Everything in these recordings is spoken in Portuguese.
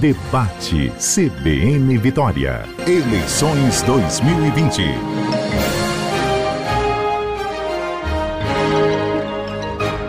Debate CBN Vitória. Eleições 2020.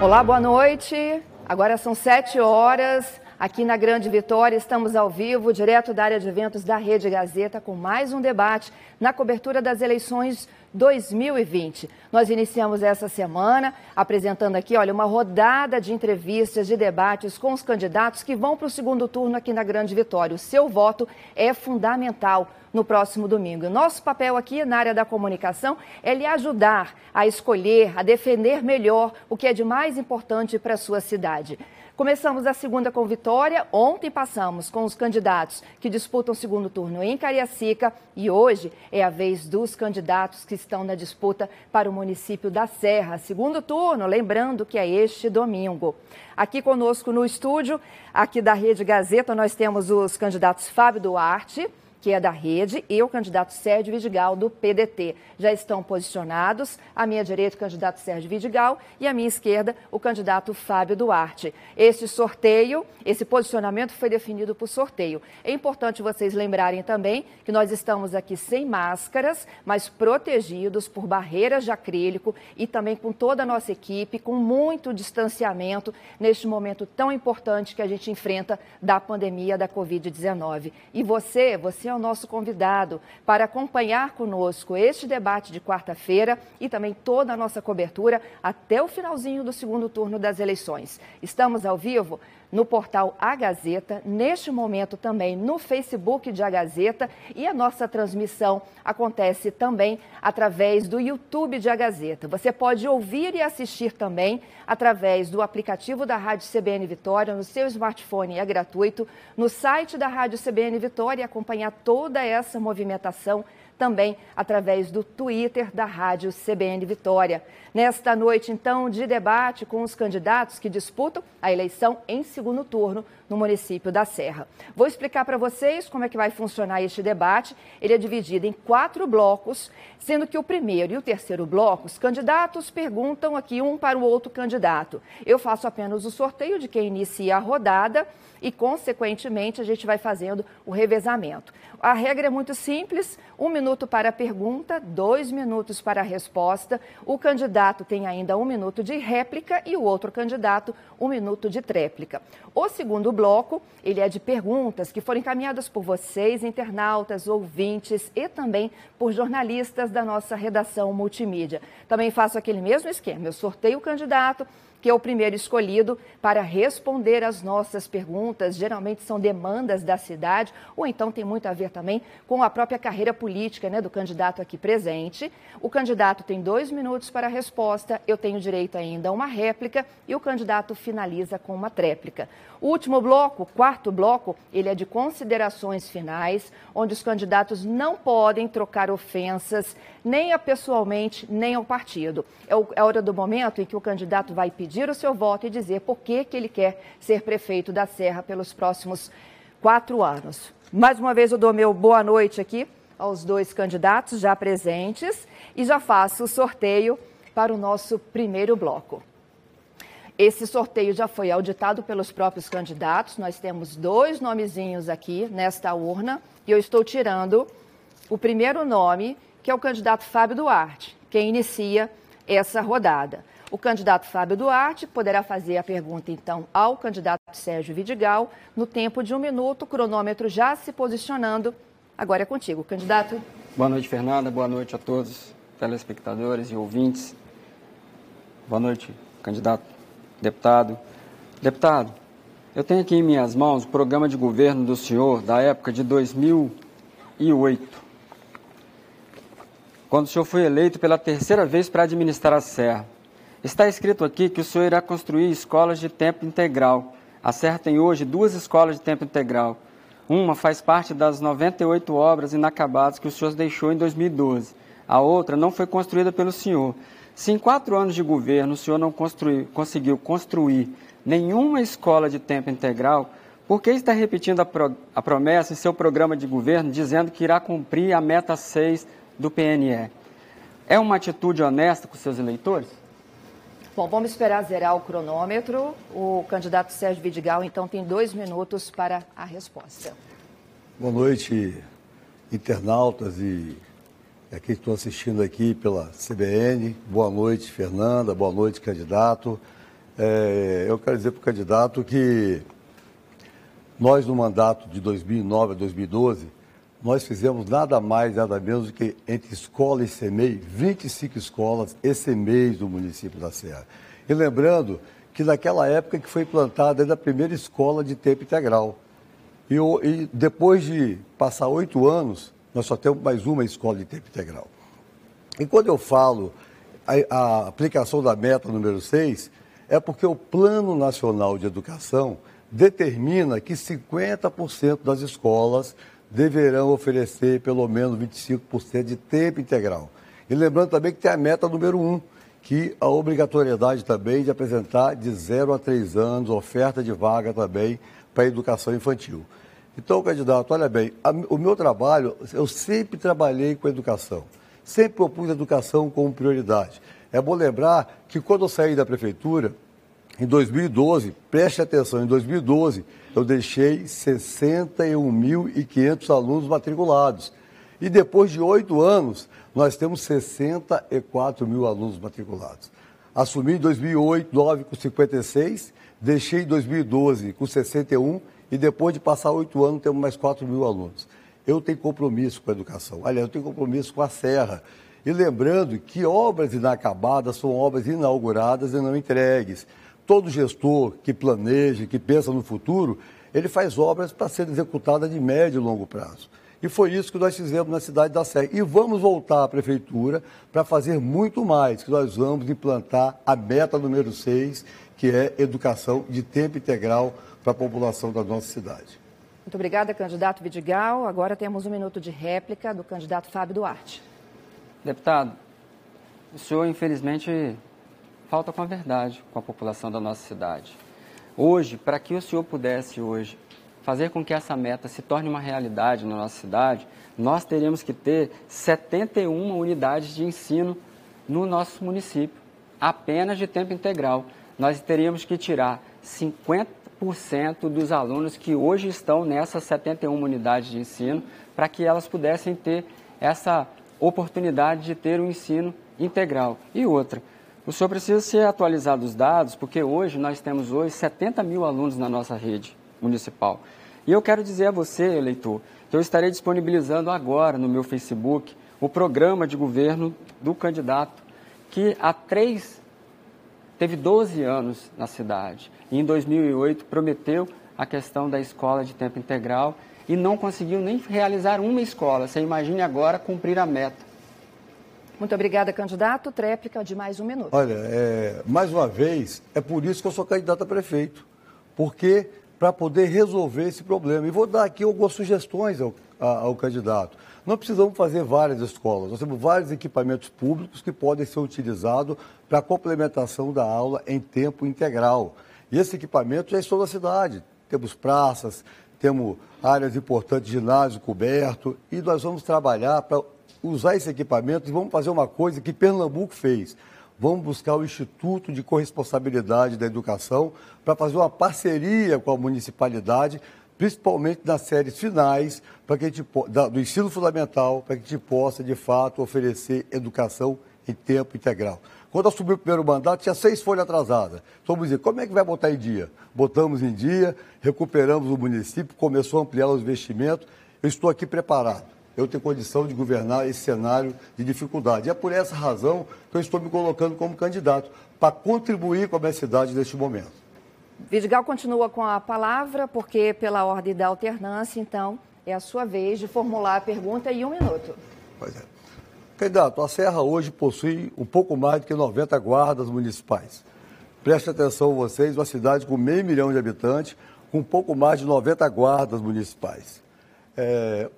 Olá, boa noite. Agora são sete horas. Aqui na Grande Vitória, estamos ao vivo, direto da área de eventos da Rede Gazeta, com mais um debate na cobertura das eleições 2020. Nós iniciamos essa semana apresentando aqui, olha, uma rodada de entrevistas, de debates com os candidatos que vão para o segundo turno aqui na Grande Vitória. O seu voto é fundamental no próximo domingo. Nosso papel aqui na área da comunicação é lhe ajudar a escolher, a defender melhor o que é de mais importante para a sua cidade. Começamos a segunda com vitória. Ontem passamos com os candidatos que disputam o segundo turno em Cariacica e hoje é a vez dos candidatos que estão na disputa para o município da Serra. Segundo turno, lembrando que é este domingo. Aqui conosco no estúdio, aqui da Rede Gazeta, nós temos os candidatos Fábio Duarte, que é da rede, e o candidato Sérgio Vidigal, do PDT. Já estão posicionados. À minha direita, o candidato Sérgio Vidigal e à minha esquerda, o candidato Fábio Duarte. Este sorteio, esse posicionamento foi definido por sorteio. É importante vocês lembrarem também que nós estamos aqui sem máscaras, mas protegidos por barreiras de acrílico e também com toda a nossa equipe, com muito distanciamento neste momento tão importante que a gente enfrenta da pandemia da Covid-19. E você, você é o nosso convidado para acompanhar conosco este debate de quarta-feira e também toda a nossa cobertura até o finalzinho do segundo turno das eleições. Estamos ao vivo no portal A Gazeta, neste momento também no Facebook de A Gazeta e a nossa transmissão acontece também através do YouTube de A Gazeta. Você pode ouvir e assistir também através do aplicativo da Rádio CBN Vitória no seu smartphone, é gratuito, no site da Rádio CBN Vitória e acompanhar toda essa movimentação também através do Twitter da Rádio CBN Vitória. Nesta noite, então, de debate com os candidatos que disputam a eleição em segundo turno no município da Serra. Vou explicar para vocês como é que vai funcionar este debate. Ele é dividido em quatro blocos, sendo que o primeiro e o terceiro bloco, os candidatos perguntam aqui um para o outro candidato. Eu faço apenas o sorteio de quem inicia a rodada e, consequentemente, a gente vai fazendo o revezamento. A regra é muito simples: um minuto para a pergunta, dois minutos para a resposta. O candidato tem ainda um minuto de réplica e o outro candidato um minuto de tréplica. O segundo bloco, ele é de perguntas que foram encaminhadas por vocês, internautas, ouvintes e também por jornalistas da nossa redação multimídia. Também faço aquele mesmo esquema: eu sorteio o candidato que é o primeiro escolhido para responder às nossas perguntas. Geralmente são demandas da cidade, ou então tem muito a ver também com a própria carreira política né, do candidato aqui presente. O candidato tem dois minutos para a resposta, eu tenho direito ainda a uma réplica e o candidato finaliza com uma tréplica. O último bloco, o quarto bloco, ele é de considerações finais, onde os candidatos não podem trocar ofensas nem a pessoalmente, nem ao partido. É, é a hora do momento em que o candidato vai pedir o seu voto e dizer por que, que ele quer ser prefeito da Serra pelos próximos quatro anos. Mais uma vez eu dou meu boa noite aqui aos dois candidatos já presentes e já faço o sorteio para o nosso primeiro bloco. Esse sorteio já foi auditado pelos próprios candidatos. Nós temos dois nomezinhos aqui nesta urna e eu estou tirando o primeiro nome, que é o candidato Fábio Duarte, quem inicia essa rodada. O candidato Fábio Duarte poderá fazer a pergunta, então, ao candidato Sérgio Vidigal, no tempo de um minuto, o cronômetro já se posicionando. Agora é contigo, candidato. Boa noite, Fernanda. Boa noite a todos, telespectadores e ouvintes. Boa noite, candidato deputado. Deputado, eu tenho aqui em minhas mãos o programa de governo do senhor da época de 2008, quando o senhor foi eleito pela terceira vez para administrar a Serra. Está escrito aqui que o senhor irá construir escolas de tempo integral. A Serra tem hoje duas escolas de tempo integral. Uma faz parte das 98 obras inacabadas que o senhor deixou em 2012. A outra não foi construída pelo senhor. Se em quatro anos de governo o senhor não construir, conseguiu construir nenhuma escola de tempo integral, por que está repetindo a, pro, a promessa em seu programa de governo, dizendo que irá cumprir a meta 6 do PNE? É uma atitude honesta com seus eleitores? Bom, vamos esperar zerar o cronômetro. O candidato Sérgio Vidigal, então, tem dois minutos para a resposta. Boa noite, internautas e aqui estão assistindo aqui pela CBN. Boa noite, Fernanda. Boa noite, candidato. É, eu quero dizer para o candidato que nós, no mandato de 2009 a 2012, nós fizemos nada mais, nada menos do que entre escola e CEMEI, 25 escolas e CEMEIs do município da Serra. E lembrando que naquela época que foi implantada a primeira escola de tempo integral. E, e depois de passar oito anos, nós só temos mais uma escola de tempo integral. E quando eu falo a, a aplicação da meta número 6, é porque o Plano Nacional de Educação determina que 50% das escolas deverão oferecer pelo menos 25% de tempo integral. E lembrando também que tem a meta número 1, um, que a obrigatoriedade também de apresentar de 0 a 3 anos oferta de vaga também para a educação infantil. Então, candidato, olha bem, a, o meu trabalho, eu sempre trabalhei com educação, sempre propus educação como prioridade. É bom lembrar que quando eu saí da prefeitura, em 2012, preste atenção, em 2012, eu deixei 61.500 alunos matriculados. E depois de oito anos, nós temos 64 mil alunos matriculados. Assumi em 2008, 9 com 56, deixei em 2012 com 61 e depois de passar oito anos temos mais 4 mil alunos. Eu tenho compromisso com a educação. Aliás, eu tenho compromisso com a Serra. E lembrando que obras inacabadas são obras inauguradas e não entregues todo gestor que planeja, que pensa no futuro, ele faz obras para serem executadas de médio e longo prazo. E foi isso que nós fizemos na cidade da Sé. E vamos voltar à prefeitura para fazer muito mais, que nós vamos implantar a meta número 6, que é educação de tempo integral para a população da nossa cidade. Muito obrigada, candidato Vidigal. Agora temos um minuto de réplica do candidato Fábio Duarte. Deputado, o senhor infelizmente falta com a verdade com a população da nossa cidade. Hoje, para que o senhor pudesse hoje fazer com que essa meta se torne uma realidade na nossa cidade, nós teríamos que ter 71 unidades de ensino no nosso município, apenas de tempo integral. Nós teríamos que tirar 50% dos alunos que hoje estão nessas 71 unidades de ensino para que elas pudessem ter essa oportunidade de ter um ensino integral. E outra, o senhor precisa ser atualizado os dados, porque hoje nós temos hoje 70 mil alunos na nossa rede municipal. E eu quero dizer a você, eleitor, que eu estarei disponibilizando agora no meu Facebook o programa de governo do candidato, que há três, teve 12 anos na cidade. E em 2008 prometeu a questão da escola de tempo integral e não conseguiu nem realizar uma escola. Você imagine agora cumprir a meta. Muito obrigada, candidato. Tréplica de mais um minuto. Olha, é, mais uma vez, é por isso que eu sou candidato a prefeito. Porque para poder resolver esse problema. E vou dar aqui algumas sugestões ao, ao candidato. Não precisamos fazer várias escolas, nós temos vários equipamentos públicos que podem ser utilizados para a complementação da aula em tempo integral. E esse equipamento já estão na cidade. Temos praças, temos áreas importantes, ginásio coberto, e nós vamos trabalhar para usar esse equipamento e vamos fazer uma coisa que Pernambuco fez. Vamos buscar o Instituto de Corresponsabilidade da Educação para fazer uma parceria com a municipalidade, principalmente nas séries finais, para que a gente, do ensino fundamental, para que a gente possa, de fato, oferecer educação em tempo integral. Quando assumiu o primeiro mandato, tinha seis folhas atrasadas. Então, vamos dizer, como é que vai botar em dia? Botamos em dia, recuperamos o município, começou a ampliar os investimentos. Eu estou aqui preparado eu ter condição de governar esse cenário de dificuldade. E é por essa razão que eu estou me colocando como candidato, para contribuir com a minha cidade neste momento. Vidigal continua com a palavra, porque pela ordem da alternância, então, é a sua vez de formular a pergunta em um minuto. Pois é. Candidato, a Serra hoje possui um pouco mais do que 90 guardas municipais. Preste atenção vocês, uma cidade com meio milhão de habitantes, com um pouco mais de 90 guardas municipais. É,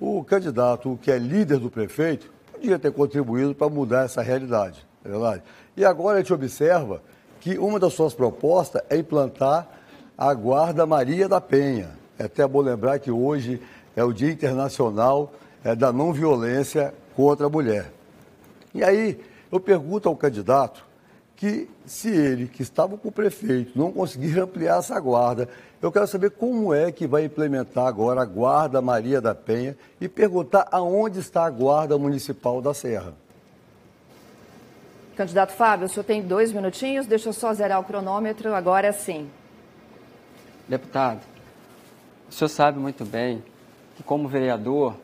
o candidato que é líder do prefeito podia ter contribuído para mudar essa realidade, é verdade? E agora a gente observa que uma das suas propostas é implantar a Guarda Maria da Penha. É até bom lembrar que hoje é o Dia Internacional é, da Não Violência contra a Mulher. E aí eu pergunto ao candidato que se ele, que estava com o prefeito, não conseguir ampliar essa guarda, eu quero saber como é que vai implementar agora a guarda Maria da Penha e perguntar aonde está a guarda municipal da Serra. Candidato Fábio, o senhor tem dois minutinhos, deixa eu só zerar o cronômetro, agora sim. Deputado, o senhor sabe muito bem que, como vereador,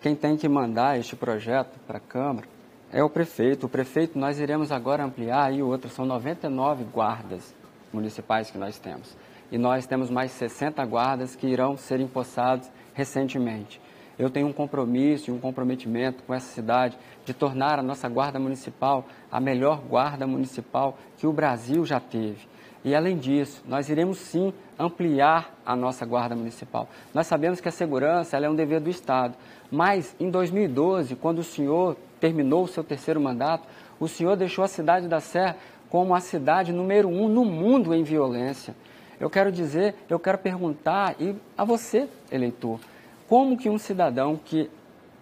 quem tem que mandar este projeto para a Câmara é o prefeito. O prefeito, nós iremos agora ampliar e outro, são 99 guardas municipais que nós temos. E nós temos mais 60 guardas que irão ser empossados recentemente. Eu tenho um compromisso e um comprometimento com essa cidade de tornar a nossa guarda municipal a melhor guarda municipal que o Brasil já teve. E além disso, nós iremos sim ampliar a nossa guarda municipal. Nós sabemos que a segurança é um dever do Estado, mas em 2012, quando o senhor terminou o seu terceiro mandato, o senhor deixou a cidade da Serra como a cidade número um no mundo em violência. Eu quero dizer, eu quero perguntar e a você, eleitor, como que um cidadão que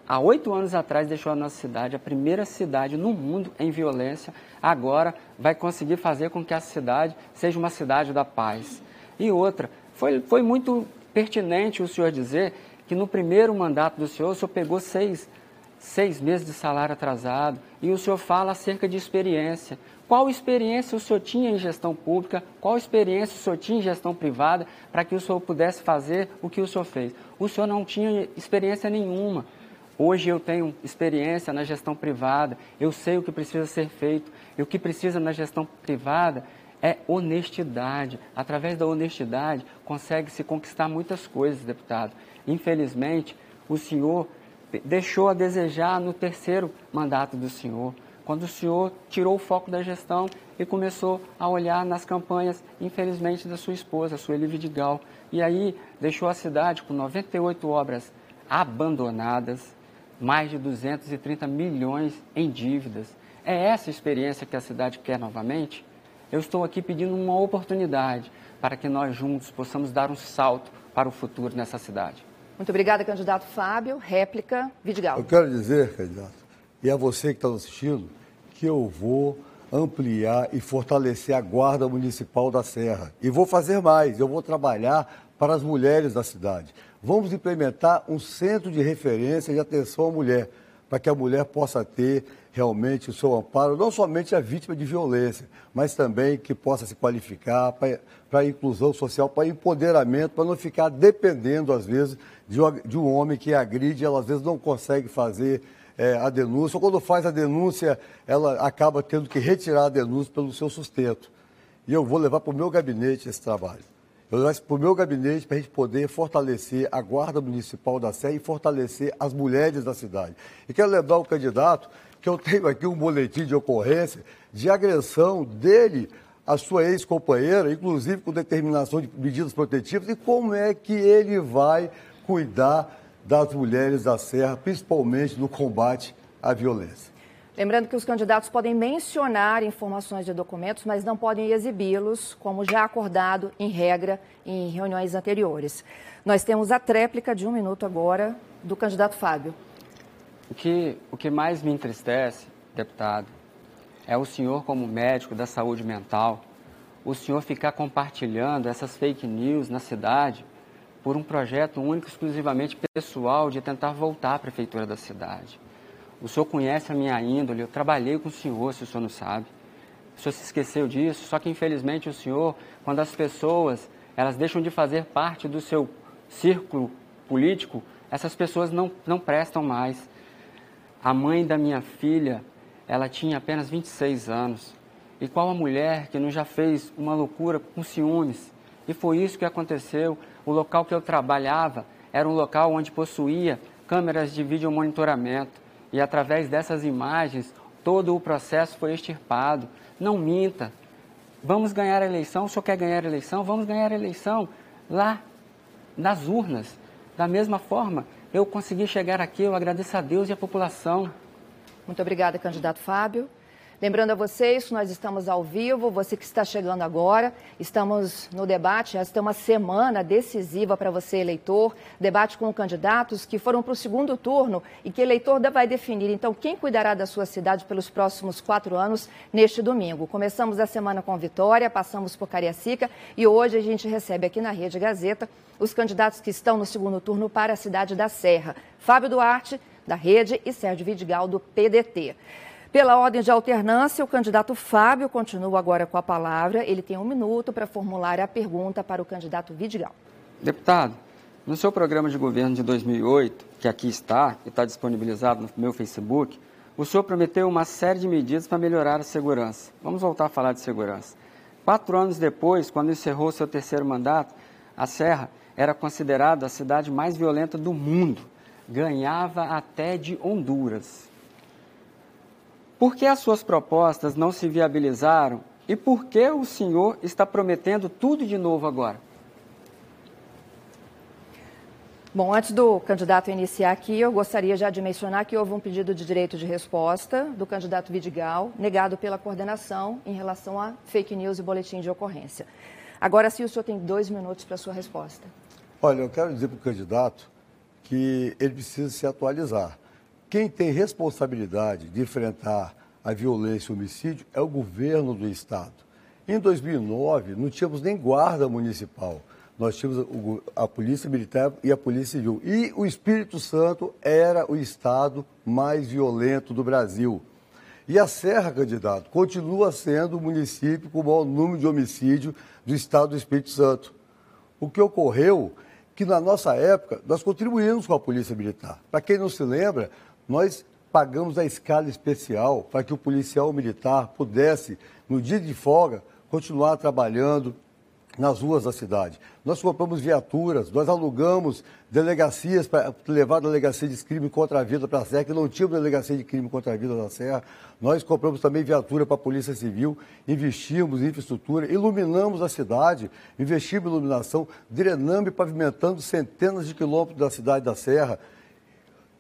há oito anos atrás deixou a nossa cidade, a primeira cidade no mundo em violência, agora vai conseguir fazer com que a cidade seja uma cidade da paz. E outra, foi, foi muito pertinente o senhor dizer que no primeiro mandato do senhor, o senhor pegou seis, seis meses de salário atrasado e o senhor fala acerca de experiência. Qual experiência o senhor tinha em gestão pública? Qual experiência o senhor tinha em gestão privada para que o senhor pudesse fazer o que o senhor fez? O senhor não tinha experiência nenhuma. Hoje eu tenho experiência na gestão privada, eu sei o que precisa ser feito. E o que precisa na gestão privada é honestidade. Através da honestidade, consegue-se conquistar muitas coisas, deputado. Infelizmente, o senhor deixou a desejar no terceiro mandato do senhor, quando o senhor tirou o foco da gestão e começou a olhar nas campanhas, infelizmente, da sua esposa, a Sueli Vidigal. E aí deixou a cidade com 98 obras abandonadas, mais de 230 milhões em dívidas. É essa experiência que a cidade quer novamente? Eu estou aqui pedindo uma oportunidade para que nós juntos possamos dar um salto para o futuro nessa cidade. Muito obrigada, candidato Fábio. Réplica, Vidigal. Eu quero dizer, candidato, e a você que está nos assistindo, que eu vou ampliar e fortalecer a Guarda Municipal da Serra. E vou fazer mais, eu vou trabalhar para as mulheres da cidade. Vamos implementar um centro de referência de atenção à mulher, para que a mulher possa ter realmente o seu amparo, não somente a vítima de violência, mas também que possa se qualificar para, a inclusão social, para empoderamento, para não ficar dependendo, às vezes, de, de um homem que agride, ela às vezes não consegue fazer é, a denúncia, ou quando faz a denúncia, ela acaba tendo que retirar a denúncia pelo seu sustento. E eu vou levar para o meu gabinete esse trabalho. Eu levo para o meu gabinete para a gente poder fortalecer a Guarda Municipal da Sé e fortalecer as mulheres da cidade. E quero lembrar o candidato que eu tenho aqui um boletim de ocorrência de agressão dele à sua ex-companheira, inclusive com determinação de medidas protetivas, e como é que ele vai cuidar das mulheres da Serra, principalmente no combate à violência. Lembrando que os candidatos podem mencionar informações de documentos, mas não podem exibi-los, como já acordado em regra em reuniões anteriores. Nós temos a tréplica de um minuto agora do candidato Fábio. O que, o que mais me entristece, deputado, é o senhor, como médico da saúde mental, o senhor ficar compartilhando essas fake news na cidade por um projeto único, exclusivamente pessoal, de tentar voltar à prefeitura da cidade. O senhor conhece a minha índole, eu trabalhei com o senhor, se o senhor não sabe. O senhor se esqueceu disso, só que infelizmente o senhor, quando as pessoas elas deixam de fazer parte do seu círculo político, essas pessoas não, não prestam mais. A mãe da minha filha, ela tinha apenas 26 anos. E qual a mulher que não já fez uma loucura com ciúmes? E foi isso que aconteceu. O local que eu trabalhava era um local onde possuía câmeras de vídeo monitoramento e através dessas imagens todo o processo foi extirpado. Não minta. Vamos ganhar a eleição. O senhor quer ganhar a eleição? Vamos ganhar a eleição lá nas urnas. Da mesma forma, eu consegui chegar aqui, eu agradeço a Deus e a população. Muito obrigada, candidato Fábio. Lembrando a vocês nós estamos ao vivo, você que está chegando agora, estamos no debate, esta é uma semana decisiva para você, eleitor, debate com candidatos que foram para o segundo turno e que eleitor vai definir, então, quem cuidará da sua cidade pelos próximos quatro anos neste domingo. Começamos a semana com Vitória, passamos por Cariacica e hoje a gente recebe aqui na Rede Gazeta os candidatos que estão no segundo turno para a cidade da Serra, Fábio Duarte, da Rede, e Sérgio Vidigal, do PDT. Pela ordem de alternância, o candidato Fábio continua agora com a palavra. Ele tem um minuto para formular a pergunta para o candidato Vidigal. Deputado, no seu programa de governo de 2008, que aqui está, e está disponibilizado no meu Facebook, o senhor prometeu uma série de medidas para melhorar a segurança. Vamos voltar a falar de segurança. Quatro anos depois, quando encerrou seu terceiro mandato, a Serra era considerada a cidade mais violenta do mundo. Ganhava até de Honduras. Por que as suas propostas não se viabilizaram e por que o senhor está prometendo tudo de novo agora? Bom, antes do candidato iniciar aqui, eu gostaria já de mencionar que houve um pedido de direito de resposta do candidato Vidigal, negado pela coordenação em relação a fake news e boletim de ocorrência. Agora sim, o senhor tem dois minutos para a sua resposta. Olha, eu quero dizer para o candidato que ele precisa se atualizar. Quem tem responsabilidade de enfrentar a violência e o homicídio é o governo do Estado. Em 2009, não tínhamos nem guarda municipal. Nós tínhamos a Polícia Militar e a Polícia Civil. E o Espírito Santo era o estado mais violento do Brasil. E a Serra, candidato, continua sendo o município com o maior número de homicídio do estado do Espírito Santo. O que ocorreu que na nossa época nós contribuímos com a Polícia Militar. Para quem não se lembra, nós pagamos a escala especial para que o policial militar pudesse, no dia de folga, continuar trabalhando nas ruas da cidade. Nós compramos viaturas, nós alugamos delegacias para levar a delegacia de crime contra a vida para a Serra, que não tinha delegacia de crime contra a vida na Serra. Nós compramos também viatura para a Polícia Civil, investimos em infraestrutura, iluminamos a cidade, investimos em iluminação, drenando e pavimentando centenas de quilômetros da cidade da Serra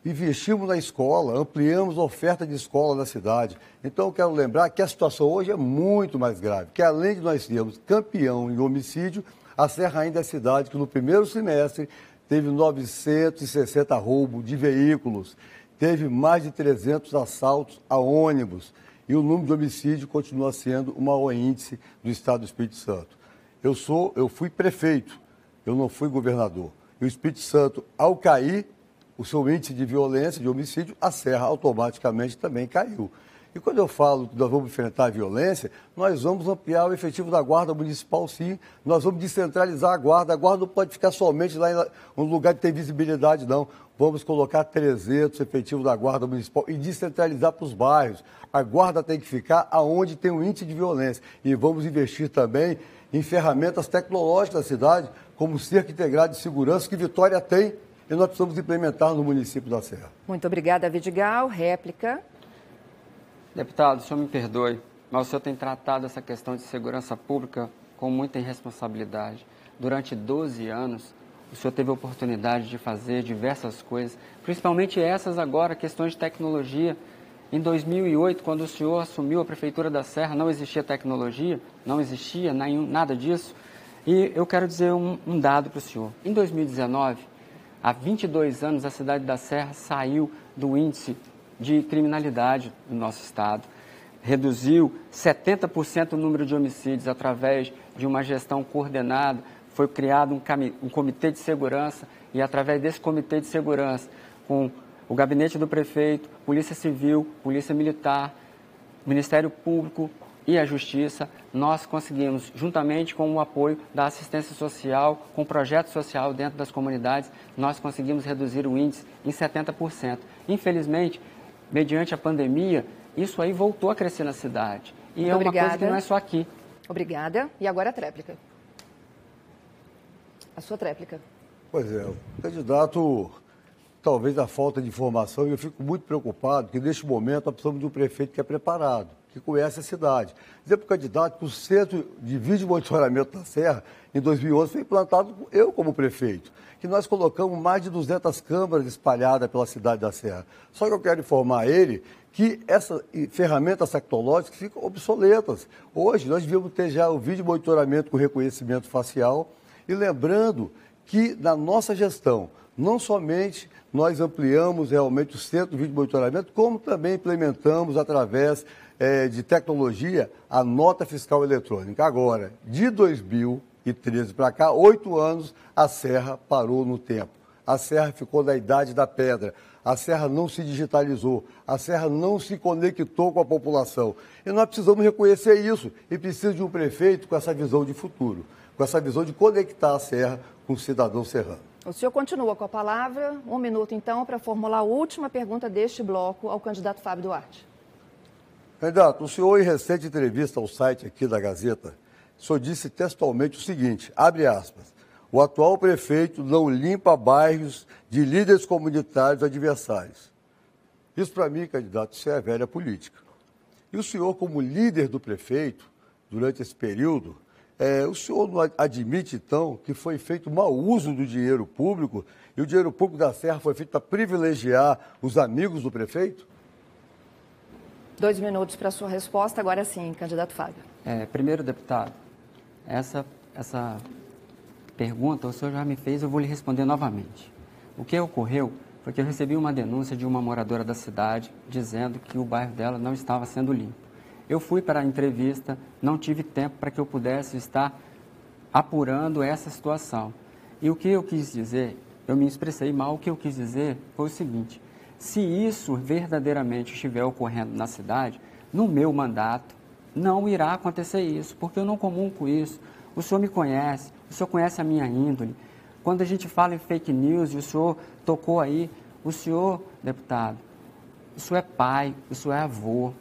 investimos na escola, ampliamos a oferta de escola na cidade. Então, eu quero lembrar que a situação hoje é muito mais grave, que além de nós termos campeão em homicídio, a Serra ainda é a cidade que no primeiro semestre teve 960 roubos de veículos, teve mais de 300 assaltos a ônibus e o número de homicídio continua sendo o maior índice do estado do Espírito Santo. Eu sou, eu fui prefeito, eu não fui governador. E o Espírito Santo, ao cair, o seu índice de violência, de homicídio, a Serra automaticamente também caiu. E quando eu falo que nós vamos enfrentar a violência, nós vamos ampliar o efetivo da Guarda Municipal, sim. Nós vamos descentralizar a Guarda. A Guarda não pode ficar somente lá em um lugar que tem visibilidade, não. Vamos colocar 300 efetivos da Guarda Municipal e descentralizar para os bairros. A Guarda tem que ficar aonde tem um índice de violência. E vamos investir também em ferramentas tecnológicas da cidade, como o cerco integrado de segurança que Vitória tem e nós precisamos implementar no município da Serra. Muito obrigada, Vidigal. Réplica. Deputado, o senhor me perdoe, mas o senhor tem tratado essa questão de segurança pública com muita irresponsabilidade. Durante 12 anos, o senhor teve a oportunidade de fazer diversas coisas, principalmente essas agora, questões de tecnologia. Em 2008, quando o senhor assumiu a Prefeitura da Serra, não existia tecnologia, não existia nada disso. E eu quero dizer um, um dado para o senhor. Em 2019, Há 22 anos, a cidade da Serra saiu do índice de criminalidade do nosso estado. Reduziu 70% o número de homicídios através de uma gestão coordenada. Foi criado um, um comitê de segurança e, através desse comitê de segurança, com o gabinete do prefeito, Polícia Civil, Polícia Militar, Ministério Público, e a Justiça, nós conseguimos, juntamente com o apoio da assistência social, com o projeto social dentro das comunidades, nós conseguimos reduzir o índice em 70%. Infelizmente, mediante a pandemia, isso aí voltou a crescer na cidade. E Muito é uma obrigada. coisa que não é só aqui. Obrigada. E agora a tréplica. A sua tréplica. Pois é, o candidato, talvez a falta de informação, e eu fico muito preocupado, que neste momento nós precisamos de um prefeito que é preparado que conhece a cidade. Dizer para o candidato que o centro de vídeo monitoramento da Serra, em 2011, foi implantado eu como prefeito, que nós colocamos mais de 200 câmaras espalhadas pela cidade da Serra. Só que eu quero informar ele que essas ferramentas tecnológicas ficam obsoletas. Hoje, nós devíamos ter já o vídeo monitoramento com reconhecimento facial e lembrando que na nossa gestão, não somente nós ampliamos realmente o centro de vídeo monitoramento, como também implementamos através é, de tecnologia a nota fiscal eletrônica. Agora, de 2013 para cá, oito anos, a Serra parou no tempo. A Serra ficou na idade da pedra. A Serra não se digitalizou, a Serra não se conectou com a população. E nós precisamos reconhecer isso e precisa de um prefeito com essa visão de futuro, com essa visão de conectar a Serra com o cidadão serrano. O senhor continua com a palavra. Um minuto, então, para formular a última pergunta deste bloco ao candidato Fábio Duarte. Candidato, o senhor, em recente entrevista ao site aqui da Gazeta, o senhor disse textualmente o seguinte, abre aspas, o atual prefeito não limpa bairros de líderes comunitários adversários. Isso, para mim, candidato, isso é velha política. E o senhor, como líder do prefeito, durante esse período, é, o senhor não admite, então, que foi feito mau uso do dinheiro público e o dinheiro público da Serra foi feito para privilegiar os amigos do prefeito? Dois minutos para a sua resposta. Agora sim, candidato Fábio. É, primeiro, deputado, essa, essa pergunta o senhor já me fez, eu vou lhe responder novamente. O que ocorreu foi que eu recebi uma denúncia de uma moradora da cidade dizendo que o bairro dela não estava sendo limpo. Eu fui para a entrevista, não tive tempo para que eu pudesse estar apurando essa situação. E o que eu quis dizer, eu me expressei mal, o que eu quis dizer foi o seguinte: se isso verdadeiramente estiver ocorrendo na cidade, no meu mandato, não irá acontecer isso, porque eu não comungo com isso. O senhor me conhece, o senhor conhece a minha índole. Quando a gente fala em fake news, e o senhor tocou aí, o senhor, deputado, o senhor é pai, o senhor é avô,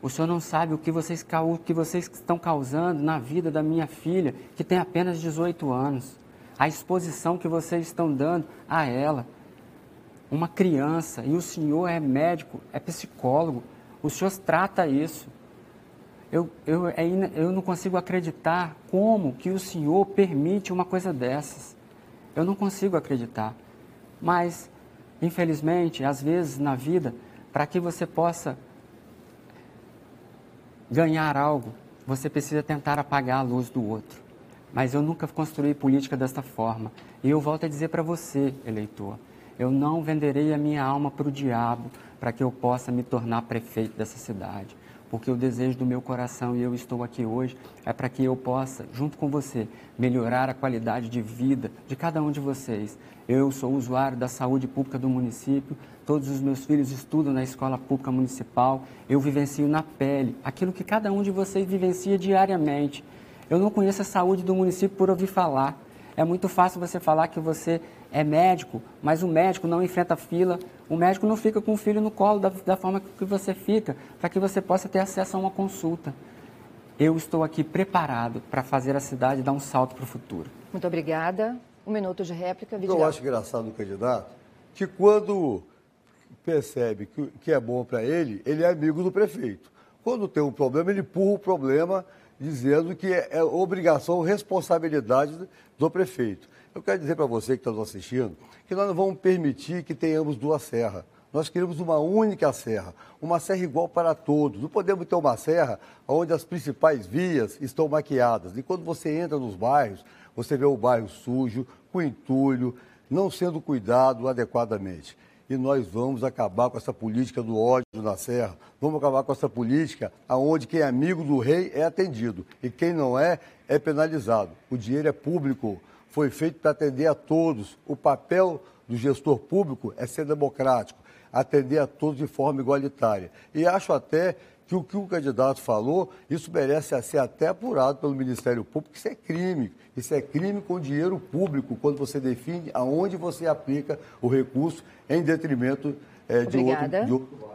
o senhor não sabe o que vocês, o que vocês estão causando na vida da minha filha, que tem apenas 18 anos. A exposição que vocês estão dando a ela. Uma criança, e o senhor é médico, é psicólogo, o senhor trata isso. Eu, eu, é, eu não consigo acreditar como que o senhor permite uma coisa dessas. Eu não consigo acreditar. Mas, infelizmente, às vezes na vida, para que você possa ganhar algo, você precisa tentar apagar a luz do outro. Mas eu nunca construí política desta forma. E eu volto a dizer para você, eleitor, eu não venderei a minha alma para o diabo para que eu possa me tornar prefeito dessa cidade. Porque o desejo do meu coração, e eu estou aqui hoje, é para que eu possa, junto com você, melhorar a qualidade de vida de cada um de vocês. Eu sou usuário da saúde pública do município, todos os meus filhos estudam na escola pública municipal, eu vivencio na pele aquilo que cada um de vocês vivencia diariamente. Eu não conheço a saúde do município por ouvir falar. É muito fácil você falar que você é médico, mas o médico não enfrenta fila, o médico não fica com o filho no colo da, da forma que você fica, para que você possa ter acesso a uma consulta. Eu estou aqui preparado para fazer a cidade dar um salto para o futuro. Muito obrigada. Um minuto de réplica, Vidigal. Eu acho engraçado no candidato que quando percebe que, que é bom para ele, ele é amigo do prefeito. Quando tem um problema, ele empurra o problema dizendo que é, é obrigação, responsabilidade do prefeito. Eu quero dizer para você que está nos assistindo que nós não vamos permitir que tenhamos duas serras. Nós queremos uma única serra, uma serra igual para todos. Não podemos ter uma serra onde as principais vias estão maquiadas. E quando você entra nos bairros, você vê o bairro sujo, com entulho, não sendo cuidado adequadamente e nós vamos acabar com essa política do ódio na Serra. Vamos acabar com essa política onde quem é amigo do rei é atendido e quem não é, é penalizado. O dinheiro é público, foi feito para atender a todos. O papel do gestor público é ser democrático, atender a todos de forma igualitária. E acho até que o que o candidato falou, isso merece ser até apurado pelo Ministério Público, isso é crime. Isso é crime com dinheiro público, quando você define aonde você aplica o recurso em detrimento é, de, outro, de outro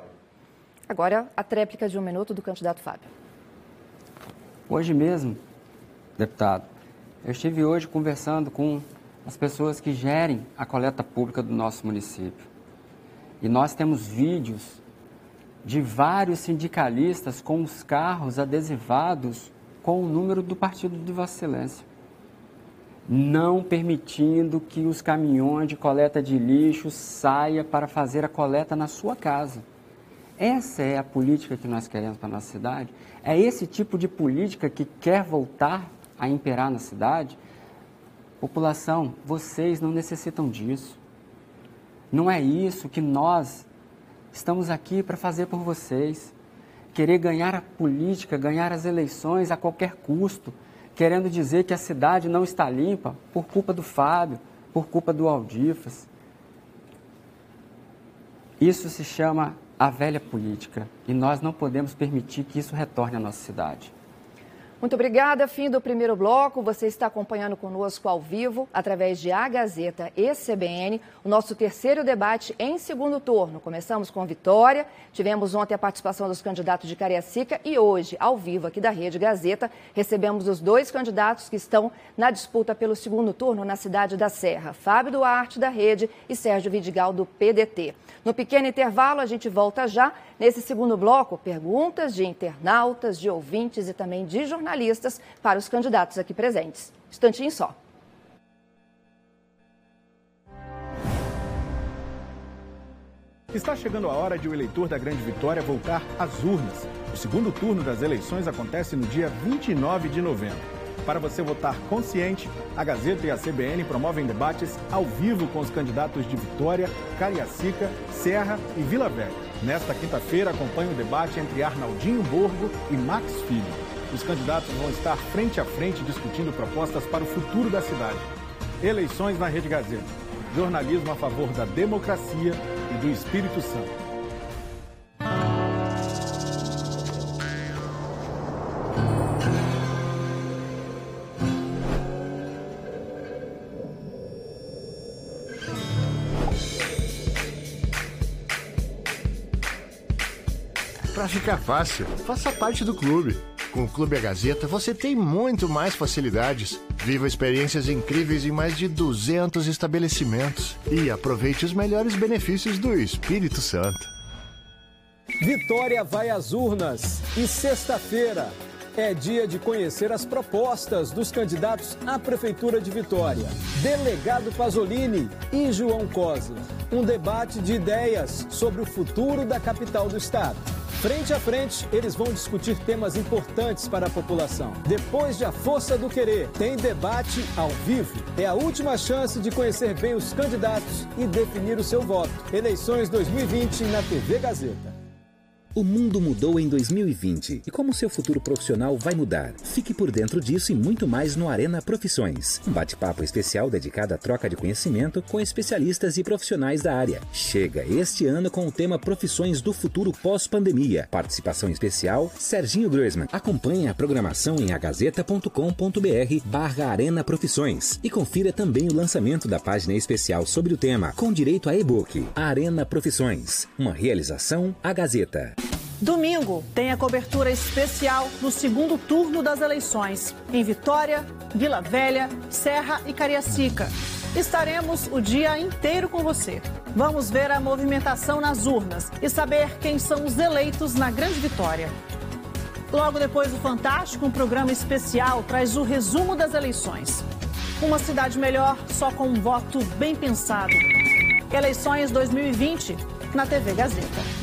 Agora, a tréplica de um minuto do candidato Fábio. Hoje mesmo, deputado, eu estive hoje conversando com as pessoas que gerem a coleta pública do nosso município. E nós temos vídeos de vários sindicalistas com os carros adesivados com o número do partido de Vossa Excelência. Não permitindo que os caminhões de coleta de lixo saiam para fazer a coleta na sua casa. Essa é a política que nós queremos para a nossa cidade? É esse tipo de política que quer voltar a imperar na cidade? População, vocês não necessitam disso. Não é isso que nós estamos aqui para fazer por vocês. Querer ganhar a política, ganhar as eleições a qualquer custo, querendo dizer que a cidade não está limpa por culpa do Fábio, por culpa do Aldifas. Isso se chama a velha política e nós não podemos permitir que isso retorne à nossa cidade. Muito obrigada. Fim do primeiro bloco. Você está acompanhando conosco ao vivo, através de A Gazeta e CBN, o nosso terceiro debate em segundo turno. Começamos com Vitória, tivemos ontem a participação dos candidatos de Cariacica e hoje, ao vivo aqui da Rede Gazeta, recebemos os dois candidatos que estão na disputa pelo segundo turno na cidade da Serra, Fábio Duarte, da Rede, e Sérgio Vidigal, do PDT. No pequeno intervalo, a gente volta já. Nesse segundo bloco, perguntas de internautas, de ouvintes e também de para os candidatos aqui presentes. Instantinho só. Está chegando a hora de o eleitor da Grande Vitória voltar às urnas. O segundo turno das eleições acontece no dia 29 de novembro. Para você votar consciente, a Gazeta e a CBN promovem debates ao vivo com os candidatos de Vitória, Cariacica, Serra e Vila Velha. Nesta quinta-feira, acompanhe o debate entre Arnaldinho Borgo e Max Filho. Os candidatos vão estar frente a frente discutindo propostas para o futuro da cidade. Eleições na Rede Gazeta. Jornalismo a favor da democracia e do Espírito Santo. Para ficar fácil, faça parte do clube. Com o Clube A Gazeta, você tem muito mais facilidades. Viva experiências incríveis em mais de 200 estabelecimentos e aproveite os melhores benefícios do Espírito Santo. Vitória vai às urnas e sexta-feira é dia de conhecer as propostas dos candidatos à Prefeitura de Vitória. Delegado Pasolini e João Cosler. Um debate de ideias sobre o futuro da capital do estado. Frente a frente, eles vão discutir temas importantes para a população. Depois de A Força do Querer, tem debate ao vivo. É a última chance de conhecer bem os candidatos e definir o seu voto. Eleições 2020 na TV Gazeta. O mundo mudou em 2020 e como seu futuro profissional vai mudar? Fique por dentro disso e muito mais no Arena Profissões. Um bate-papo especial dedicado à troca de conhecimento com especialistas e profissionais da área. Chega este ano com o tema Profissões do Futuro Pós-Pandemia. Participação especial, Serginho Groisman. Acompanhe a programação em agazeta.com.br barra Arena Profissões e confira também o lançamento da página especial sobre o tema, com direito a e-book. Arena Profissões, uma realização A Gazeta. Domingo tem a cobertura especial no segundo turno das eleições, em Vitória, Vila Velha, Serra e Cariacica. Estaremos o dia inteiro com você. Vamos ver a movimentação nas urnas e saber quem são os eleitos na Grande Vitória. Logo depois do Fantástico, um programa especial traz o resumo das eleições. Uma cidade melhor só com um voto bem pensado. Eleições 2020 na TV Gazeta.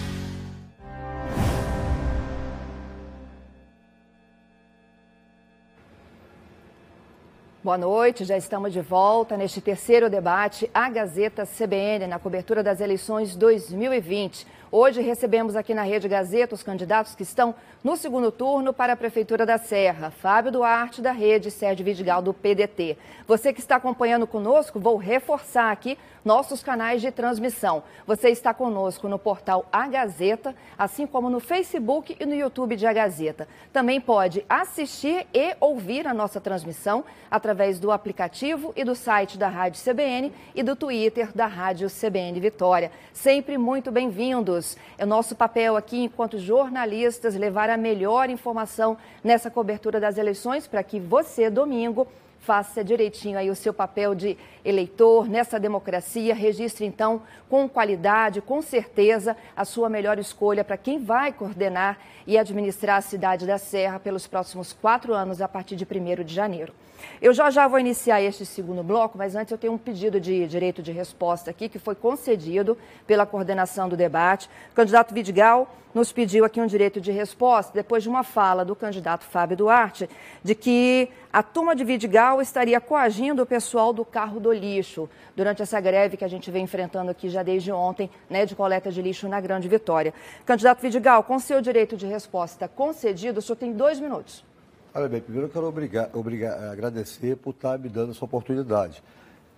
Boa noite, já estamos de volta neste terceiro debate, a Gazeta CBN, na cobertura das eleições 2020. Hoje recebemos aqui na Rede Gazeta os candidatos que estão no segundo turno para a Prefeitura da Serra. Fábio Duarte, da Rede, Sérgio Vidigal, do PDT. Você que está acompanhando conosco, vou reforçar aqui nossos canais de transmissão. Você está conosco no portal A Gazeta, assim como no Facebook e no YouTube de A Gazeta. Também pode assistir e ouvir a nossa transmissão através do aplicativo e do site da Rádio CBN e do Twitter da Rádio CBN Vitória. Sempre muito bem-vindos. É nosso papel aqui, enquanto jornalistas, levar a melhor informação nessa cobertura das eleições para que você, domingo, faça direitinho aí o seu papel de eleitor nessa democracia, registre então com qualidade, com certeza, a sua melhor escolha para quem vai coordenar e administrar a cidade da Serra pelos próximos quatro anos, a partir de 1 de janeiro. Eu já já vou iniciar este segundo bloco, mas antes eu tenho um pedido de direito de resposta aqui que foi concedido pela coordenação do debate. Candidato Vidigal nos pediu aqui um direito de resposta depois de uma fala do candidato Fábio Duarte de que a turma de Vidigal estaria coagindo o pessoal do carro do lixo durante essa greve que a gente vem enfrentando aqui já desde ontem, né, de coleta de lixo na Grande Vitória. Candidato Vidigal, com seu direito de resposta concedido, o senhor tem dois minutos. Olha bem, primeiro eu quero obrigar, obrigar, agradecer por estar me dando essa oportunidade.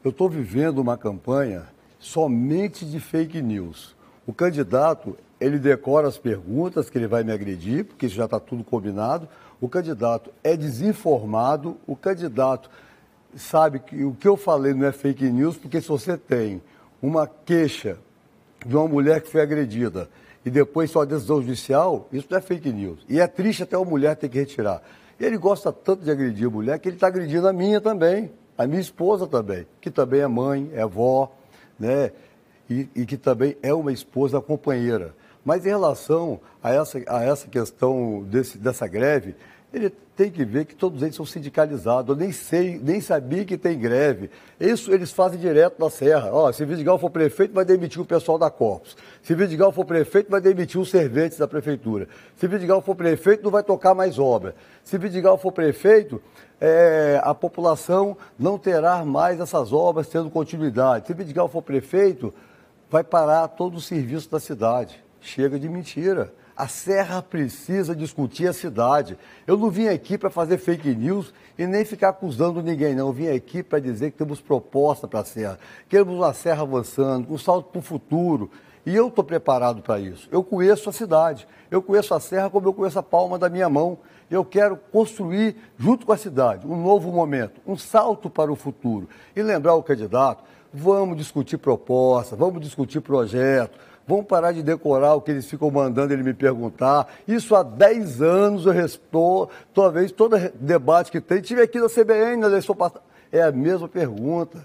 Eu estou vivendo uma campanha somente de fake news. O candidato, ele decora as perguntas que ele vai me agredir, porque isso já está tudo combinado. O candidato é desinformado, o candidato sabe que o que eu falei não é fake news, porque se você tem uma queixa de uma mulher que foi agredida e depois só decisão judicial, isso não é fake news. E é triste até a mulher ter que retirar. Ele gosta tanto de agredir a mulher que ele está agredindo a minha também, a minha esposa também, que também é mãe, é vó, né? E, e que também é uma esposa companheira. Mas em relação a essa, a essa questão desse, dessa greve, ele tem que ver que todos eles são sindicalizados. Eu nem sei, nem sabia que tem greve. Isso eles fazem direto na Serra. Ó, se Vidigal for prefeito, vai demitir o pessoal da Corpus. Se Vidigal for prefeito, vai demitir os serventes da prefeitura. Se Vidigal for prefeito, não vai tocar mais obra. Se Vidigal for prefeito, é, a população não terá mais essas obras tendo continuidade. Se Vidigal for prefeito, vai parar todo o serviço da cidade. Chega de mentira. A Serra precisa discutir a cidade. Eu não vim aqui para fazer fake news e nem ficar acusando ninguém, não. Eu vim aqui para dizer que temos proposta para a Serra. Queremos uma Serra avançando, um salto para o futuro. E eu estou preparado para isso. Eu conheço a cidade. Eu conheço a Serra como eu conheço a palma da minha mão. Eu quero construir, junto com a cidade, um novo momento, um salto para o futuro. E lembrar o candidato: vamos discutir proposta, vamos discutir projeto Vamos parar de decorar o que eles ficam mandando ele me perguntar. Isso há 10 anos eu respondo, toda vez, todo debate que tem. Tive aqui na CBN na eleição passada. É a mesma pergunta.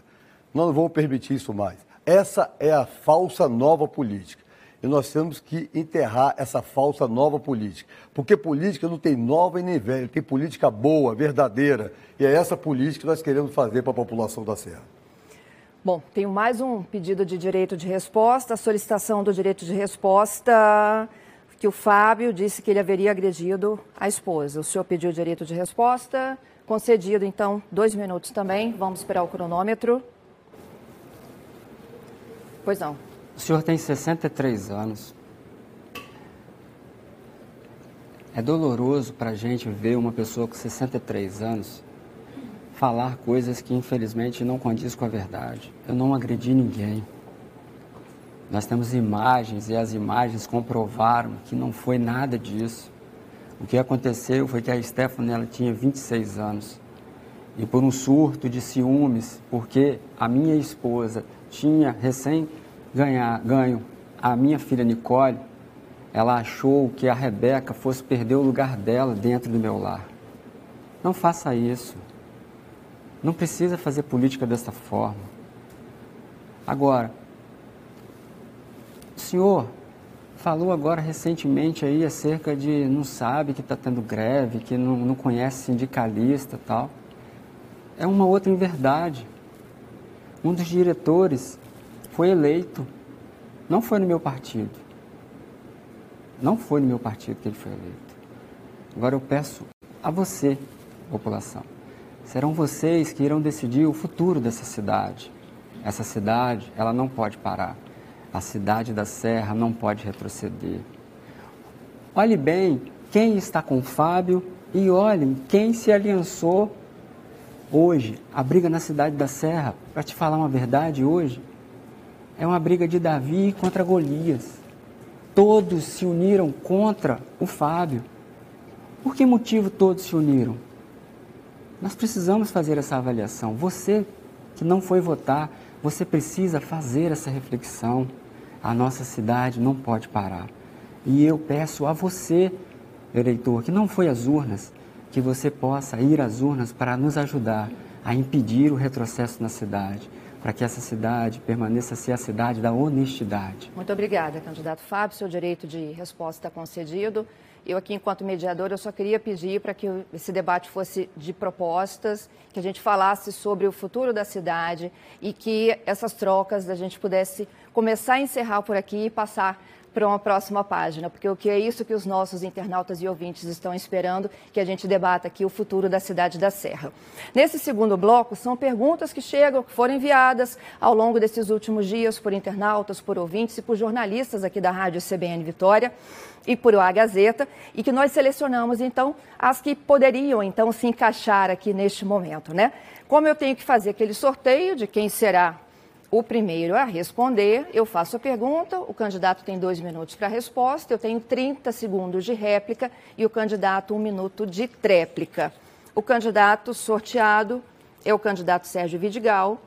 Nós não vamos permitir isso mais. Essa é a falsa nova política. E nós temos que enterrar essa falsa nova política. Porque política não tem nova e nem velha, tem política boa, verdadeira. E é essa política que nós queremos fazer para a população da Serra. Bom, tenho mais um pedido de direito de resposta, a solicitação do direito de resposta, que o Fábio disse que ele haveria agredido a esposa. O senhor pediu direito de resposta, concedido, então, dois minutos também. Vamos esperar o cronômetro. Pois não. O senhor tem 63 anos. É doloroso para a gente ver uma pessoa com 63 anos falar coisas que infelizmente não condiz com a verdade. Eu não agredi ninguém. Nós temos imagens e as imagens comprovaram que não foi nada disso. O que aconteceu foi que a Stephanie ela tinha 26 anos e por um surto de ciúmes, porque a minha esposa tinha recém ganhar, ganho a minha filha Nicole, ela achou que a Rebeca fosse perder o lugar dela dentro do meu lar. Não faça isso. Não precisa fazer política dessa forma. Agora, o senhor falou agora recentemente aí acerca de não sabe que está tendo greve, que não, não conhece sindicalista tal. É uma outra inverdade. Um dos diretores foi eleito, não foi no meu partido. Não foi no meu partido que ele foi eleito. Agora eu peço a você, população, Serão vocês que irão decidir o futuro dessa cidade. Essa cidade, ela não pode parar. A cidade da Serra não pode retroceder. Olhe bem quem está com Fábio e olhem quem se aliançou hoje. A briga na cidade da Serra, para te falar uma verdade hoje, é uma briga de Davi contra Golias. Todos se uniram contra o Fábio. Por que motivo todos se uniram? Nós precisamos fazer essa avaliação. Você que não foi votar, você precisa fazer essa reflexão. A nossa cidade não pode parar. E eu peço a você, eleitor, que não foi às urnas, que você possa ir às urnas para nos ajudar a impedir o retrocesso na cidade, para que essa cidade permaneça ser a cidade da honestidade. Muito obrigada, candidato Fábio. Seu direito de resposta está concedido. Eu aqui, enquanto mediador, eu só queria pedir para que esse debate fosse de propostas, que a gente falasse sobre o futuro da cidade e que essas trocas a gente pudesse começar a encerrar por aqui e passar para uma próxima página, porque o que é isso que os nossos internautas e ouvintes estão esperando, que a gente debata aqui o futuro da cidade da Serra. Nesse segundo bloco, são perguntas que chegam, que foram enviadas ao longo desses últimos dias por internautas, por ouvintes e por jornalistas aqui da Rádio CBN Vitória e por A Gazeta, e que nós selecionamos, então, as que poderiam, então, se encaixar aqui neste momento, né? Como eu tenho que fazer aquele sorteio de quem será o primeiro a responder, eu faço a pergunta, o candidato tem dois minutos para a resposta, eu tenho 30 segundos de réplica e o candidato um minuto de tréplica. O candidato sorteado é o candidato Sérgio Vidigal.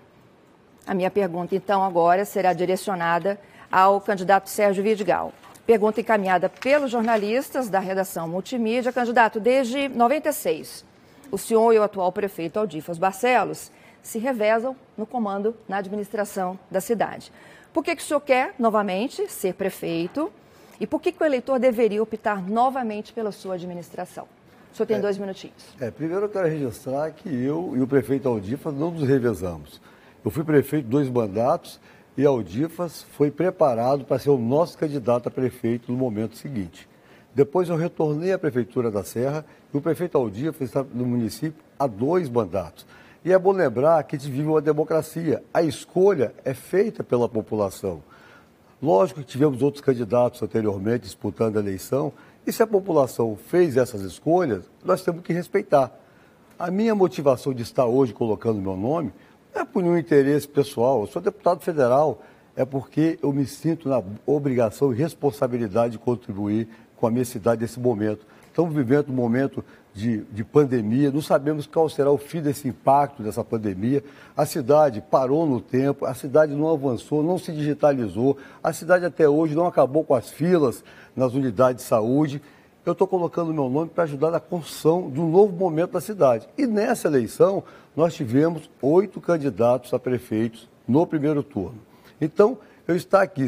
A minha pergunta, então, agora será direcionada ao candidato Sérgio Vidigal. Pergunta encaminhada pelos jornalistas da redação multimídia. Candidato, desde 96, o senhor e o atual prefeito Aldifas Barcelos se revezam no comando, na administração da cidade. Por que, que o senhor quer, novamente, ser prefeito? E por que, que o eleitor deveria optar novamente pela sua administração? O senhor tem é, dois minutinhos. É, primeiro eu quero registrar que eu e o prefeito Aldifas não nos revezamos. Eu fui prefeito dois mandatos e Aldifas foi preparado para ser o nosso candidato a prefeito no momento seguinte. Depois eu retornei à Prefeitura da Serra e o prefeito Aldifas está no município há dois mandatos. E é bom lembrar que a gente vive uma democracia. A escolha é feita pela população. Lógico que tivemos outros candidatos anteriormente disputando a eleição, e se a população fez essas escolhas, nós temos que respeitar. A minha motivação de estar hoje colocando meu nome não é por nenhum interesse pessoal. Eu sou deputado federal, é porque eu me sinto na obrigação e responsabilidade de contribuir com a minha cidade nesse momento. Estamos vivendo um momento de, de, pandemia, não sabemos qual será o fim desse impacto dessa pandemia. A cidade parou no tempo, a cidade não avançou, não se digitalizou, a cidade até hoje não acabou com as filas nas unidades de saúde. Eu estou colocando meu nome para ajudar na construção um novo momento da cidade. E nessa eleição, nós tivemos oito candidatos a prefeitos no primeiro turno. Então, eu estar aqui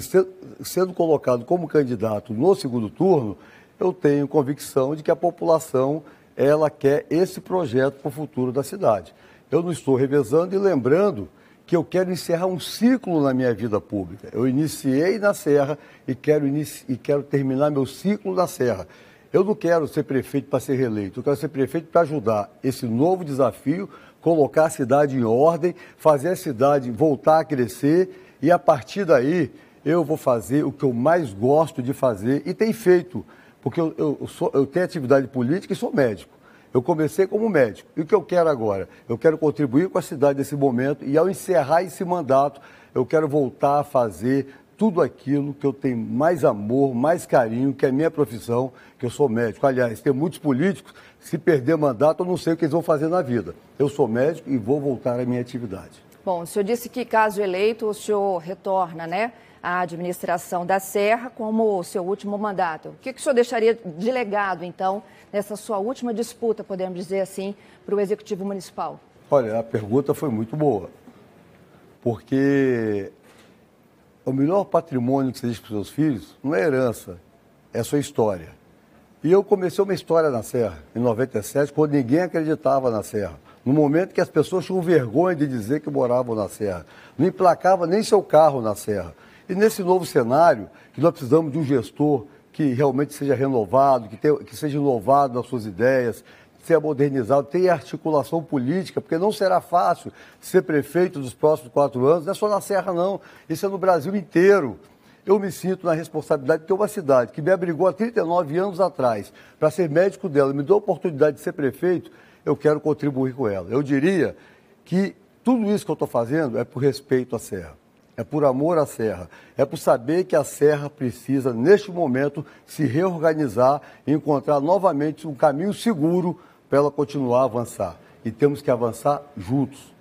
sendo colocado como candidato no segundo turno, eu tenho convicção de que a população ela quer esse projeto para o futuro da cidade. Eu não estou revezando e lembrando que eu quero encerrar um ciclo na minha vida pública. Eu iniciei na Serra e quero, e quero terminar meu ciclo na Serra. Eu não quero ser prefeito para ser reeleito, eu quero ser prefeito para ajudar esse novo desafio, colocar a cidade em ordem, fazer a cidade voltar a crescer e a partir daí eu vou fazer o que eu mais gosto de fazer e tenho feito porque eu, eu, sou, eu tenho atividade política e sou médico. Eu comecei como médico. E o que eu quero agora? Eu quero contribuir com a cidade nesse momento e, ao encerrar esse mandato, eu quero voltar a fazer tudo aquilo que eu tenho mais amor, mais carinho, que é minha profissão, que eu sou médico. Aliás, tem muitos políticos, se perder mandato, eu não sei o que eles vão fazer na vida. Eu sou médico e vou voltar à minha atividade. Bom, o senhor disse que, caso eleito, o senhor retorna, né? A administração da Serra como seu último mandato. O que, que o senhor deixaria de legado, então, nessa sua última disputa, podemos dizer assim, para o Executivo Municipal? Olha, a pergunta foi muito boa, porque o melhor patrimônio que você deixa para os seus filhos não é herança, é a sua história. E eu comecei uma história na Serra, em 97, quando ninguém acreditava na Serra. No momento que as pessoas tinham vergonha de dizer que moravam na Serra. Não emplacava nem seu carro na Serra. E nesse novo cenário, que nós precisamos de um gestor que realmente seja renovado, que, tenha, que seja inovado nas suas ideias, seja modernizado, tenha articulação política, porque não será fácil ser prefeito dos próximos quatro anos, não é só na Serra, não. Isso é no Brasil inteiro. Eu me sinto na responsabilidade de ter uma cidade que me abrigou há 39 anos atrás para ser médico dela, me deu a oportunidade de ser prefeito, eu quero contribuir com ela. Eu diria que tudo isso que eu estou fazendo é por respeito à Serra é por amor à Serra, é por saber que a Serra precisa, neste momento, se reorganizar e encontrar novamente um caminho seguro para ela continuar a avançar. E temos que avançar juntos.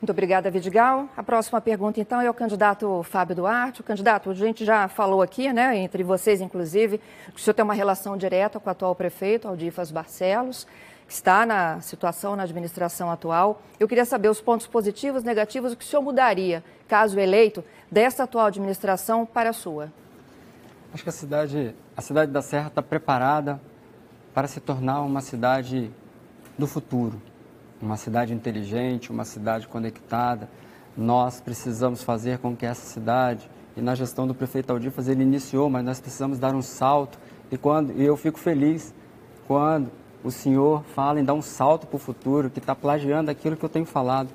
Muito obrigada, Vidigal. A próxima pergunta, então, é o candidato Fábio Duarte. O candidato, a gente já falou aqui, né, entre vocês, inclusive, que o senhor tem uma relação direta com o atual prefeito, Aldifas Barcelos. Está na situação, na administração atual. Eu queria saber os pontos positivos, negativos, o que o senhor mudaria, caso eleito, dessa atual administração para a sua. Acho que a cidade, a cidade da Serra está preparada para se tornar uma cidade do futuro, uma cidade inteligente, uma cidade conectada. Nós precisamos fazer com que essa cidade, e na gestão do prefeito Aldifas ele iniciou, mas nós precisamos dar um salto. E quando e eu fico feliz quando o senhor fala em dar um salto para o futuro, que está plagiando aquilo que eu tenho falado.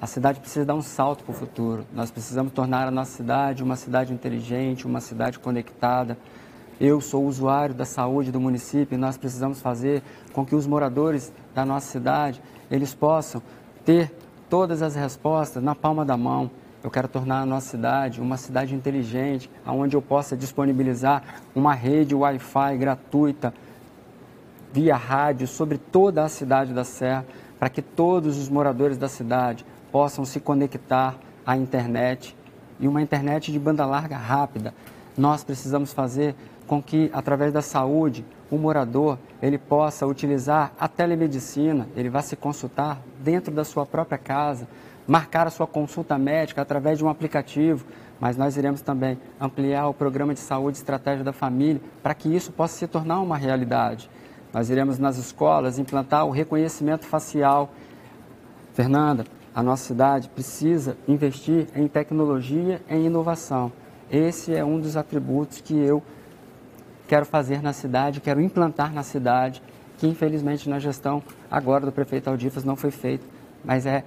A cidade precisa dar um salto para o futuro. Nós precisamos tornar a nossa cidade uma cidade inteligente, uma cidade conectada. Eu sou usuário da saúde do município e nós precisamos fazer com que os moradores da nossa cidade eles possam ter todas as respostas na palma da mão. Eu quero tornar a nossa cidade uma cidade inteligente, onde eu possa disponibilizar uma rede Wi-Fi gratuita via rádio sobre toda a cidade da Serra, para que todos os moradores da cidade possam se conectar à internet e uma internet de banda larga rápida. Nós precisamos fazer com que, através da saúde, o morador ele possa utilizar a telemedicina, ele vai se consultar dentro da sua própria casa, marcar a sua consulta médica através de um aplicativo, mas nós iremos também ampliar o programa de saúde estratégia da família para que isso possa se tornar uma realidade. Nós iremos nas escolas implantar o reconhecimento facial. Fernanda, a nossa cidade precisa investir em tecnologia e inovação. Esse é um dos atributos que eu quero fazer na cidade, quero implantar na cidade, que infelizmente na gestão agora do prefeito Aldifas não foi feito, mas é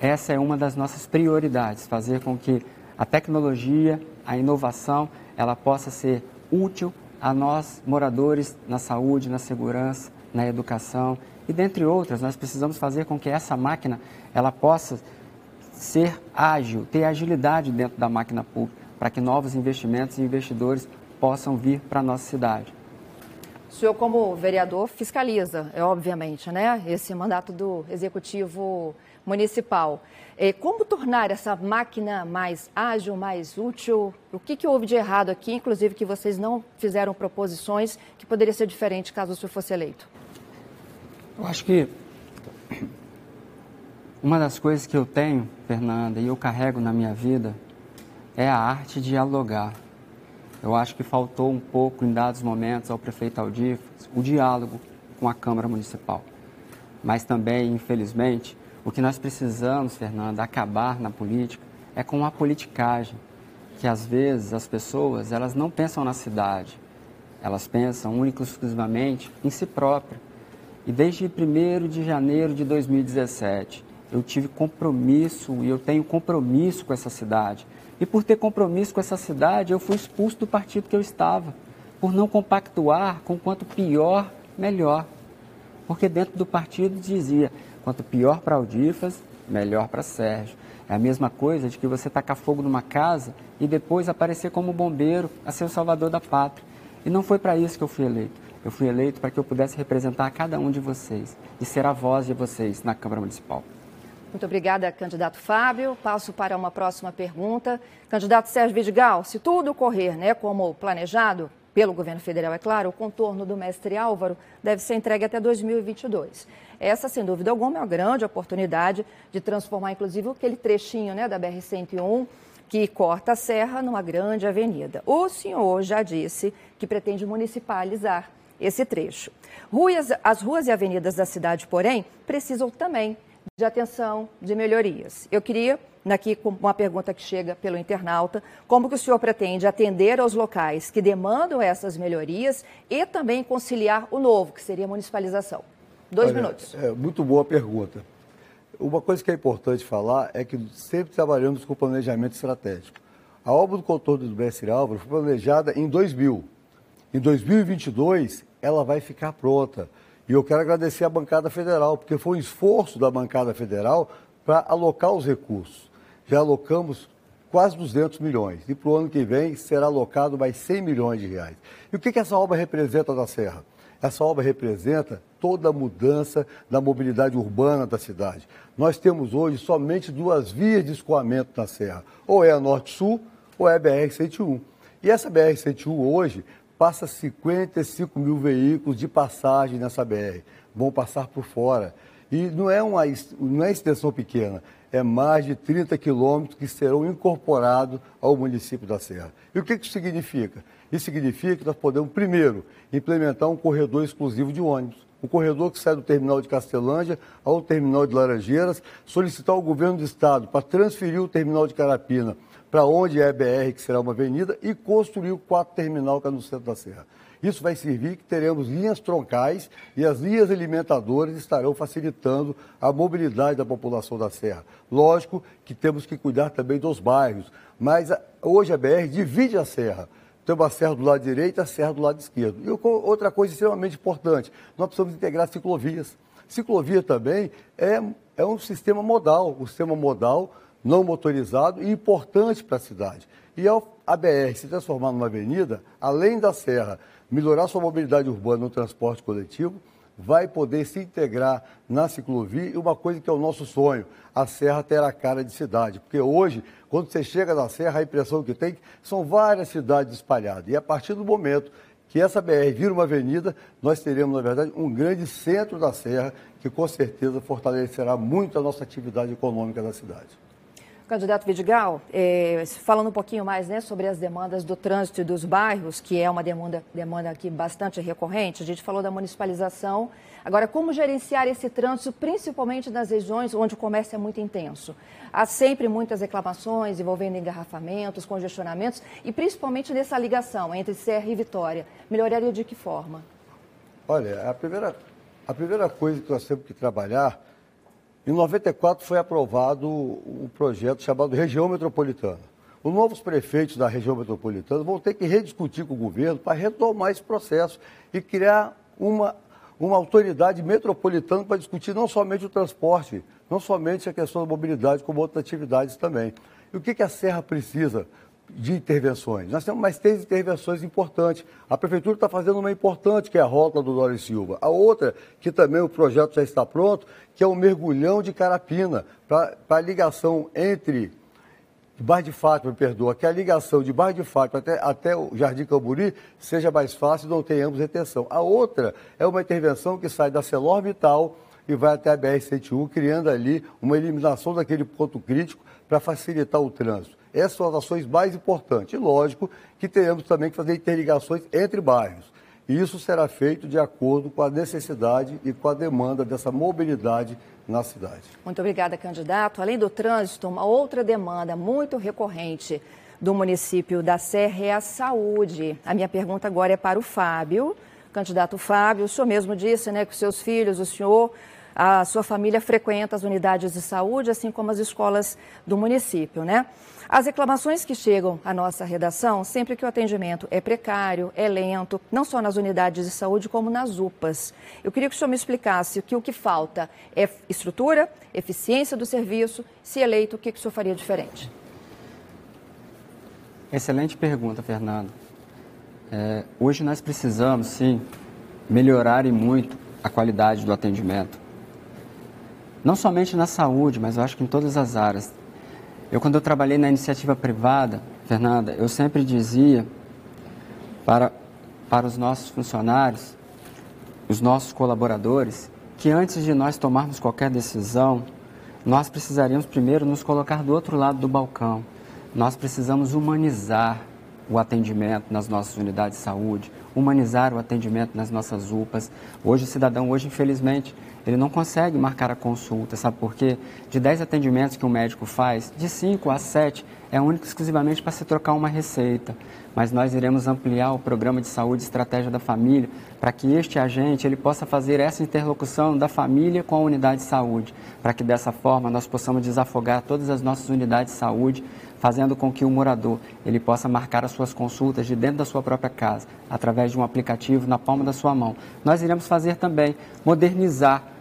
essa é uma das nossas prioridades, fazer com que a tecnologia, a inovação, ela possa ser útil a nós moradores na saúde, na segurança, na educação e dentre outras, nós precisamos fazer com que essa máquina ela possa ser ágil, ter agilidade dentro da máquina pública, para que novos investimentos e investidores possam vir para a nossa cidade. O senhor, como vereador, fiscaliza, é obviamente, né, esse mandato do Executivo Municipal. É, como tornar essa máquina mais ágil, mais útil? O que, que houve de errado aqui, inclusive que vocês não fizeram proposições que poderia ser diferente caso o senhor fosse eleito? Eu acho que uma das coisas que eu tenho, Fernanda, e eu carrego na minha vida, é a arte de dialogar. Eu acho que faltou um pouco, em dados momentos, ao prefeito Aldifas, o diálogo com a Câmara Municipal. Mas também, infelizmente, o que nós precisamos, Fernanda, acabar na política é com a politicagem, que às vezes as pessoas elas não pensam na cidade, elas pensam única e exclusivamente em si próprias. E desde 1 de janeiro de 2017, eu tive compromisso e eu tenho compromisso com essa cidade. E por ter compromisso com essa cidade, eu fui expulso do partido que eu estava, por não compactuar com quanto pior, melhor. Porque dentro do partido dizia, quanto pior para Aldifas, melhor para Sérgio. É a mesma coisa de que você tacar fogo numa casa e depois aparecer como bombeiro a ser o salvador da pátria. E não foi para isso que eu fui eleito. Eu fui eleito para que eu pudesse representar cada um de vocês e ser a voz de vocês na Câmara Municipal. Muito obrigada, candidato Fábio. Passo para uma próxima pergunta. Candidato Sérgio Vidigal, se tudo ocorrer né, como planejado pelo governo federal, é claro, o contorno do mestre Álvaro deve ser entregue até 2022. Essa, sem dúvida alguma, é uma grande oportunidade de transformar, inclusive, aquele trechinho né, da BR-101 que corta a serra numa grande avenida. O senhor já disse que pretende municipalizar esse trecho. Ruas, as ruas e avenidas da cidade, porém, precisam também de atenção, de melhorias. Eu queria, aqui com uma pergunta que chega pelo internauta, como que o senhor pretende atender aos locais que demandam essas melhorias e também conciliar o novo, que seria a municipalização? Dois Olha, minutos. É, muito boa pergunta. Uma coisa que é importante falar é que sempre trabalhamos com planejamento estratégico. A obra do contorno do Mestre Álvaro foi planejada em 2000. Em 2022, ela vai ficar pronta. E eu quero agradecer à bancada federal, porque foi um esforço da bancada federal para alocar os recursos. Já alocamos quase 200 milhões. E para o ano que vem será alocado mais 100 milhões de reais. E o que, que essa obra representa da Serra? Essa obra representa toda a mudança da mobilidade urbana da cidade. Nós temos hoje somente duas vias de escoamento na Serra, ou é a Norte-Sul ou é a BR-101. E essa BR-101 hoje passa 55 mil veículos de passagem nessa BR, vão passar por fora. E não é uma não é extensão pequena, é mais de 30 quilômetros que serão incorporados ao município da Serra. E o que isso significa? Isso significa que nós podemos, primeiro, implementar um corredor exclusivo de ônibus. O corredor que sai do terminal de Castelândia ao terminal de Laranjeiras, solicitar ao governo do estado para transferir o terminal de Carapina para onde é a BR, que será uma avenida, e construir o quarto terminal que é no centro da Serra. Isso vai servir que teremos linhas troncais e as linhas alimentadoras estarão facilitando a mobilidade da população da Serra. Lógico que temos que cuidar também dos bairros, mas hoje a BR divide a Serra. Tem uma serra do lado direito e a serra do lado esquerdo. E outra coisa extremamente importante, nós precisamos integrar ciclovias. Ciclovia também é, é um sistema modal. O sistema modal não motorizado e importante para a cidade. E ao a BR se transformar numa avenida, além da serra, melhorar sua mobilidade urbana no transporte coletivo, vai poder se integrar na ciclovia e uma coisa que é o nosso sonho, a serra terá cara de cidade. Porque hoje, quando você chega na serra, a impressão que tem são várias cidades espalhadas. E a partir do momento que essa BR vira uma avenida, nós teremos, na verdade, um grande centro da serra que com certeza fortalecerá muito a nossa atividade econômica da cidade. Candidato Vidigal, é, falando um pouquinho mais né, sobre as demandas do trânsito e dos bairros, que é uma demanda, demanda aqui bastante recorrente, a gente falou da municipalização. Agora, como gerenciar esse trânsito, principalmente nas regiões onde o comércio é muito intenso? Há sempre muitas reclamações envolvendo engarrafamentos, congestionamentos e principalmente nessa ligação entre Serra e Vitória. Melhoraria de que forma? Olha, a primeira, a primeira coisa que nós temos que trabalhar em 94 foi aprovado um projeto chamado Região Metropolitana. Os novos prefeitos da região metropolitana vão ter que rediscutir com o governo para retomar esse processo e criar uma, uma autoridade metropolitana para discutir não somente o transporte, não somente a questão da mobilidade, como outras atividades também. E o que, que a Serra precisa? De intervenções. Nós temos mais três intervenções importantes. A Prefeitura está fazendo uma importante, que é a rota do Dória Silva. A outra, que também o projeto já está pronto, que é o mergulhão de Carapina, para a ligação entre Bairro de Fátima, perdoa, que a ligação de Bairro de Fátima até, até o Jardim Camburi seja mais fácil e não tenhamos retenção. A outra é uma intervenção que sai da Celor Vital e vai até a BR-101, criando ali uma eliminação daquele ponto crítico para facilitar o trânsito. Essas são as ações mais importantes. E lógico que teremos também que fazer interligações entre bairros. E isso será feito de acordo com a necessidade e com a demanda dessa mobilidade na cidade. Muito obrigada, candidato. Além do trânsito, uma outra demanda muito recorrente do município da Serra é a saúde. A minha pergunta agora é para o Fábio. Candidato Fábio, o senhor mesmo disse né, que seus filhos, o senhor, a sua família frequenta as unidades de saúde, assim como as escolas do município, né? As reclamações que chegam à nossa redação, sempre que o atendimento é precário, é lento, não só nas unidades de saúde, como nas UPAs. Eu queria que o senhor me explicasse que o que falta é estrutura, eficiência do serviço, se eleito, o que, que o senhor faria diferente? Excelente pergunta, Fernando. É, hoje nós precisamos, sim, melhorar e muito a qualidade do atendimento. Não somente na saúde, mas eu acho que em todas as áreas eu, quando eu trabalhei na iniciativa privada, Fernanda, eu sempre dizia para, para os nossos funcionários, os nossos colaboradores, que antes de nós tomarmos qualquer decisão, nós precisaríamos primeiro nos colocar do outro lado do balcão. Nós precisamos humanizar o atendimento nas nossas unidades de saúde, humanizar o atendimento nas nossas UPAs. Hoje o cidadão, hoje infelizmente, ele não consegue marcar a consulta, sabe por quê? De 10 atendimentos que um médico faz, de 5 a 7 é único exclusivamente para se trocar uma receita. Mas nós iremos ampliar o programa de saúde estratégia da família para que este agente ele possa fazer essa interlocução da família com a unidade de saúde, para que dessa forma nós possamos desafogar todas as nossas unidades de saúde fazendo com que o morador ele possa marcar as suas consultas de dentro da sua própria casa, através de um aplicativo na palma da sua mão. Nós iremos fazer também modernizar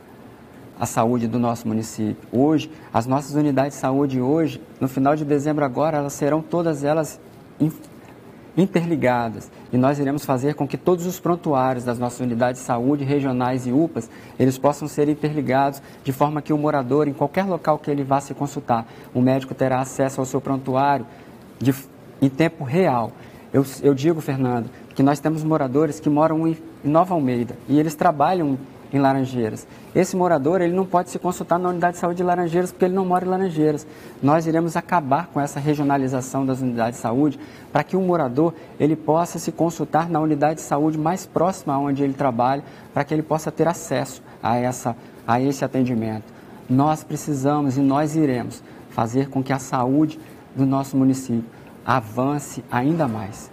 a saúde do nosso município. Hoje, as nossas unidades de saúde hoje, no final de dezembro agora, elas serão todas elas interligadas e nós iremos fazer com que todos os prontuários das nossas unidades de saúde regionais e UPAs, eles possam ser interligados de forma que o morador, em qualquer local que ele vá se consultar, o médico terá acesso ao seu prontuário de, em tempo real. Eu, eu digo, Fernando, que nós temos moradores que moram em Nova Almeida e eles trabalham em Laranjeiras. Esse morador ele não pode se consultar na unidade de saúde de Laranjeiras porque ele não mora em Laranjeiras. Nós iremos acabar com essa regionalização das unidades de saúde para que o morador ele possa se consultar na unidade de saúde mais próxima onde ele trabalha, para que ele possa ter acesso a, essa, a esse atendimento. Nós precisamos e nós iremos fazer com que a saúde do nosso município avance ainda mais.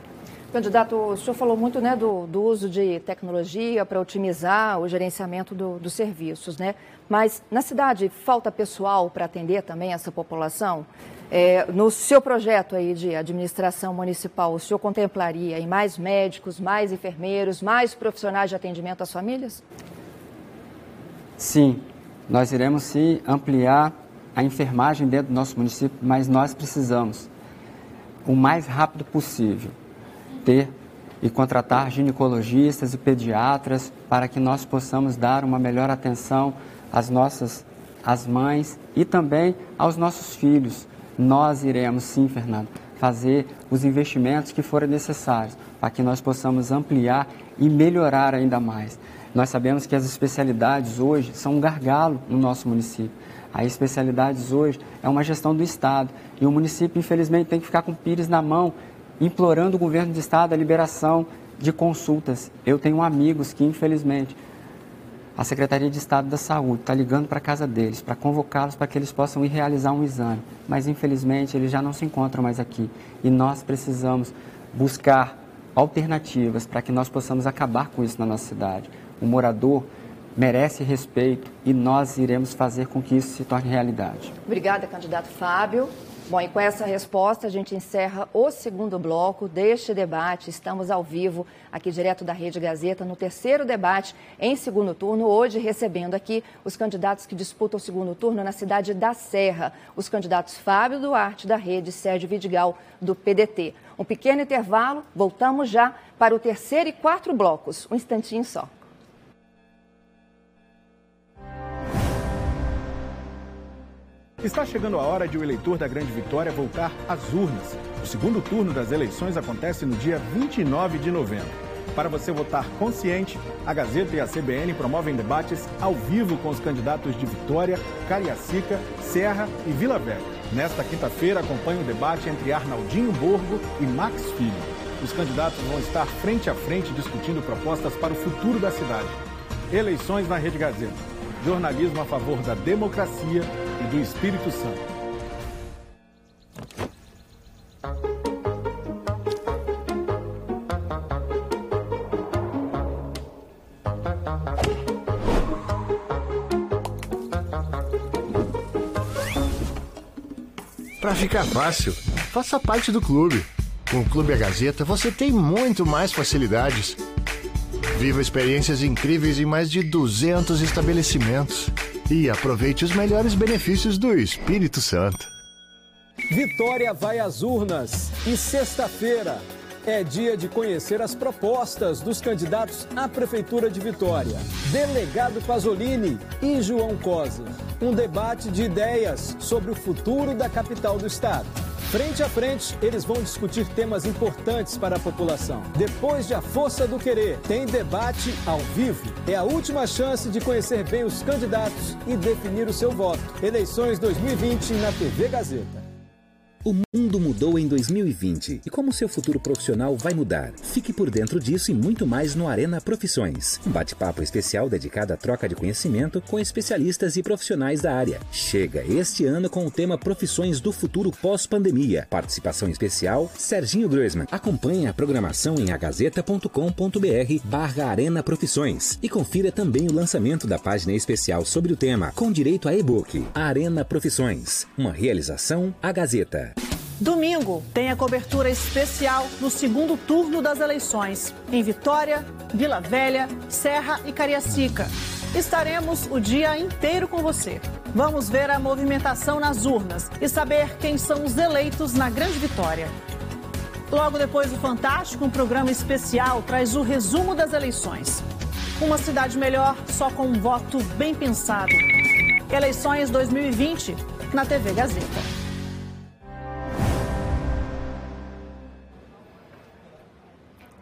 Candidato, o senhor falou muito né, do, do uso de tecnologia para otimizar o gerenciamento do, dos serviços, né? Mas na cidade falta pessoal para atender também essa população? É, no seu projeto aí de administração municipal, o senhor contemplaria em mais médicos, mais enfermeiros, mais profissionais de atendimento às famílias? Sim, nós iremos sim ampliar a enfermagem dentro do nosso município, mas nós precisamos o mais rápido possível ter e contratar ginecologistas e pediatras para que nós possamos dar uma melhor atenção às nossas às mães e também aos nossos filhos. Nós iremos sim, Fernando, fazer os investimentos que forem necessários para que nós possamos ampliar e melhorar ainda mais. Nós sabemos que as especialidades hoje são um gargalo no nosso município. As especialidades hoje é uma gestão do Estado e o município, infelizmente, tem que ficar com o pires na mão implorando o governo do estado a liberação de consultas. Eu tenho amigos que, infelizmente, a Secretaria de Estado da Saúde está ligando para a casa deles para convocá-los para que eles possam ir realizar um exame, mas infelizmente eles já não se encontram mais aqui e nós precisamos buscar alternativas para que nós possamos acabar com isso na nossa cidade. O morador merece respeito e nós iremos fazer com que isso se torne realidade. Obrigada, candidato Fábio. Bom, e com essa resposta a gente encerra o segundo bloco deste debate. Estamos ao vivo aqui direto da Rede Gazeta no terceiro debate em segundo turno, hoje recebendo aqui os candidatos que disputam o segundo turno na cidade da Serra, os candidatos Fábio Duarte da Rede Sérgio Vidigal do PDT. Um pequeno intervalo, voltamos já para o terceiro e quatro blocos. Um instantinho só. Está chegando a hora de o eleitor da Grande Vitória voltar às urnas. O segundo turno das eleições acontece no dia 29 de novembro. Para você votar consciente, a Gazeta e a CBN promovem debates ao vivo com os candidatos de Vitória, Cariacica, Serra e Vila Velha. Nesta quinta-feira, acompanhe o debate entre Arnaldinho Borgo e Max Filho. Os candidatos vão estar frente a frente discutindo propostas para o futuro da cidade. Eleições na Rede Gazeta. Jornalismo a favor da democracia e do Espírito Santo. Para ficar fácil, faça parte do clube. Com o Clube A Gazeta você tem muito mais facilidades. Viva experiências incríveis em mais de 200 estabelecimentos e aproveite os melhores benefícios do Espírito Santo. Vitória vai às urnas e sexta-feira é dia de conhecer as propostas dos candidatos à Prefeitura de Vitória. Delegado Pasolini e João Cosa. Um debate de ideias sobre o futuro da capital do estado. Frente a frente, eles vão discutir temas importantes para a população. Depois de A Força do Querer, tem debate ao vivo. É a última chance de conhecer bem os candidatos e definir o seu voto. Eleições 2020 na TV Gazeta. O mundo mudou em 2020 e como seu futuro profissional vai mudar? Fique por dentro disso e muito mais no Arena Profissões. Um bate-papo especial dedicado à troca de conhecimento com especialistas e profissionais da área. Chega este ano com o tema Profissões do Futuro Pós-Pandemia. Participação especial, Serginho Groisman. Acompanhe a programação em agazeta.com.br barra Arena Profissões e confira também o lançamento da página especial sobre o tema, com direito a e-book. Arena Profissões, uma realização A Gazeta. Domingo tem a cobertura especial no segundo turno das eleições, em Vitória, Vila Velha, Serra e Cariacica. Estaremos o dia inteiro com você. Vamos ver a movimentação nas urnas e saber quem são os eleitos na Grande Vitória. Logo depois do Fantástico, um programa especial traz o resumo das eleições. Uma cidade melhor só com um voto bem pensado. Eleições 2020 na TV Gazeta.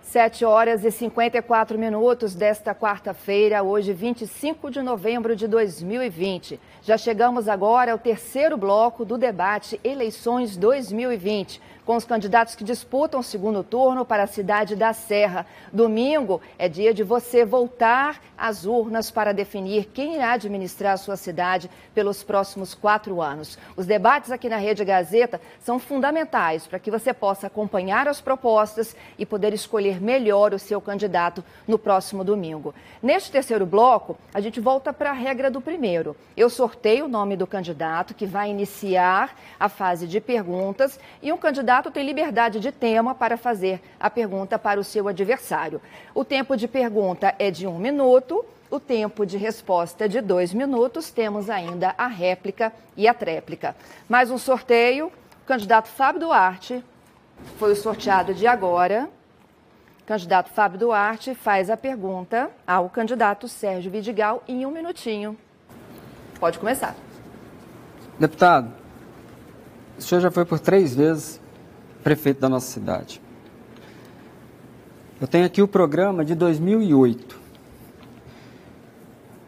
7 horas e 54 minutos desta quarta-feira, hoje 25 de novembro de 2020. Já chegamos agora ao terceiro bloco do debate Eleições 2020 com os candidatos que disputam o segundo turno para a cidade da Serra. Domingo é dia de você voltar às urnas para definir quem irá administrar a sua cidade pelos próximos quatro anos. Os debates aqui na Rede Gazeta são fundamentais para que você possa acompanhar as propostas e poder escolher melhor o seu candidato no próximo domingo. Neste terceiro bloco, a gente volta para a regra do primeiro. Eu sorteio o nome do candidato que vai iniciar a fase de perguntas e um candidato candidato tem liberdade de tema para fazer a pergunta para o seu adversário. O tempo de pergunta é de um minuto. O tempo de resposta é de dois minutos. Temos ainda a réplica e a tréplica. Mais um sorteio. O candidato Fábio Duarte foi o sorteado de agora. Candidato Fábio Duarte faz a pergunta ao candidato Sérgio Vidigal em um minutinho. Pode começar. Deputado, o senhor já foi por três vezes prefeito da nossa cidade. Eu tenho aqui o programa de 2008,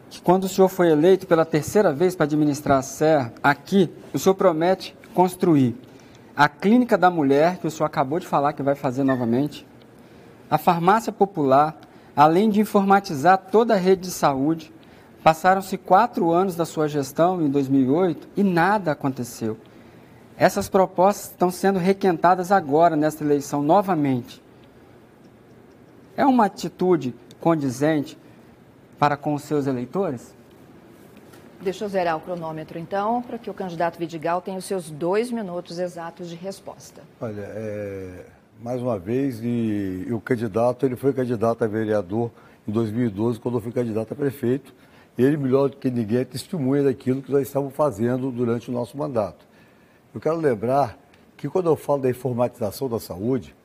que quando o senhor foi eleito pela terceira vez para administrar a Serra, aqui o senhor promete construir a Clínica da Mulher, que o senhor acabou de falar que vai fazer novamente, a farmácia popular, além de informatizar toda a rede de saúde. Passaram-se quatro anos da sua gestão, em 2008, e nada aconteceu. Essas propostas estão sendo requentadas agora, nesta eleição, novamente. É uma atitude condizente para com os seus eleitores? Deixa eu zerar o cronômetro, então, para que o candidato Vidigal tenha os seus dois minutos exatos de resposta. Olha, é, mais uma vez, e, e, o candidato, ele foi candidato a vereador em 2012, quando eu fui candidato a prefeito. Ele, melhor do que ninguém, é testemunha daquilo que nós estávamos fazendo durante o nosso mandato. Eu quero lembrar que quando eu falo da informatização da saúde,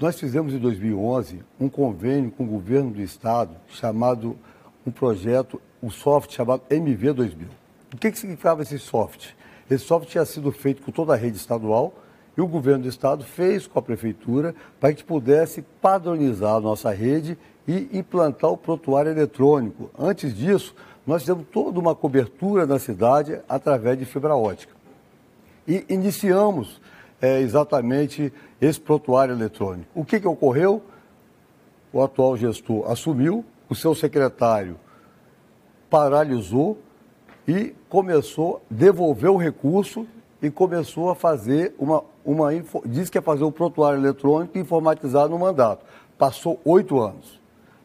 nós fizemos em 2011 um convênio com o governo do estado chamado um projeto, um software chamado MV2000. O que, que significava esse software? Esse software tinha sido feito com toda a rede estadual e o governo do estado fez com a prefeitura para que pudesse padronizar a nossa rede e implantar o prontuário eletrônico. Antes disso, nós fizemos toda uma cobertura na cidade através de fibra ótica e iniciamos é, exatamente esse prontuário eletrônico. O que, que ocorreu? O atual gestor assumiu, o seu secretário paralisou e começou a devolver o recurso e começou a fazer uma, uma diz que ia fazer um prontuário eletrônico e informatizar no mandato. Passou oito anos.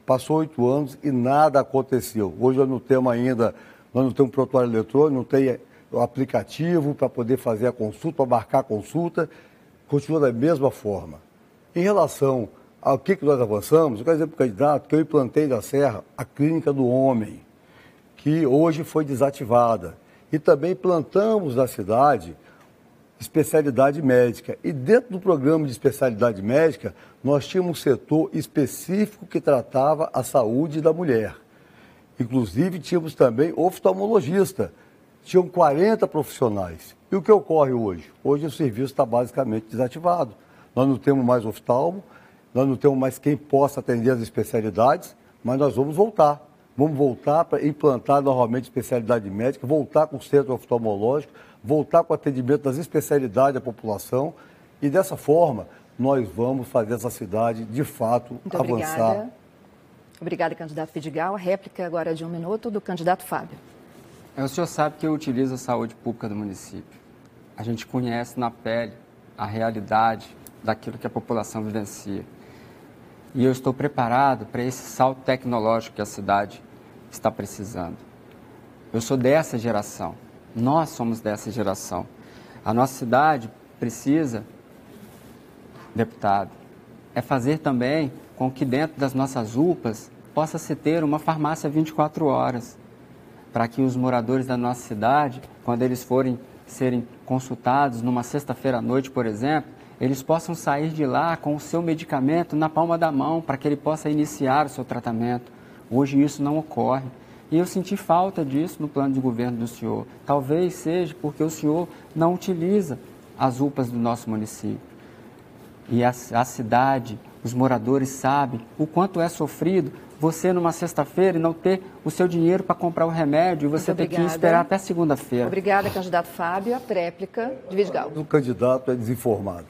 Passou oito anos e nada aconteceu. Hoje nós não temos ainda, nós não temos prontuário eletrônico, não tem o aplicativo para poder fazer a consulta, para marcar a consulta, continua da mesma forma. Em relação ao que, que nós avançamos, eu quero dizer para o candidato que eu implantei na Serra a Clínica do Homem, que hoje foi desativada. E também plantamos na cidade especialidade médica. E dentro do programa de especialidade médica, nós tínhamos um setor específico que tratava a saúde da mulher. Inclusive, tínhamos também oftalmologista, tinham 40 profissionais. E o que ocorre hoje? Hoje o serviço está basicamente desativado. Nós não temos mais oftalmo, nós não temos mais quem possa atender as especialidades, mas nós vamos voltar. Vamos voltar para implantar novamente especialidade médica, voltar com o centro oftalmológico, voltar com o atendimento das especialidades da população e dessa forma nós vamos fazer essa cidade de fato Muito avançar. Obrigada. Obrigada, candidato Vidigal. A réplica agora de um minuto do candidato Fábio. É, o senhor sabe que eu utilizo a saúde pública do município. A gente conhece na pele a realidade daquilo que a população vivencia. E eu estou preparado para esse salto tecnológico que a cidade está precisando. Eu sou dessa geração. Nós somos dessa geração. A nossa cidade precisa, deputado, é fazer também com que dentro das nossas UPAs possa se ter uma farmácia 24 horas para que os moradores da nossa cidade, quando eles forem serem consultados numa sexta-feira à noite, por exemplo, eles possam sair de lá com o seu medicamento na palma da mão para que ele possa iniciar o seu tratamento. Hoje isso não ocorre. E eu senti falta disso no plano de governo do senhor. Talvez seja porque o senhor não utiliza as UPAs do nosso município. E a, a cidade os moradores sabem o quanto é sofrido você numa sexta-feira e não ter o seu dinheiro para comprar o remédio e você ter que esperar até segunda-feira. Obrigada, candidato Fábio. A tréplica de Vidigal. O candidato é desinformado.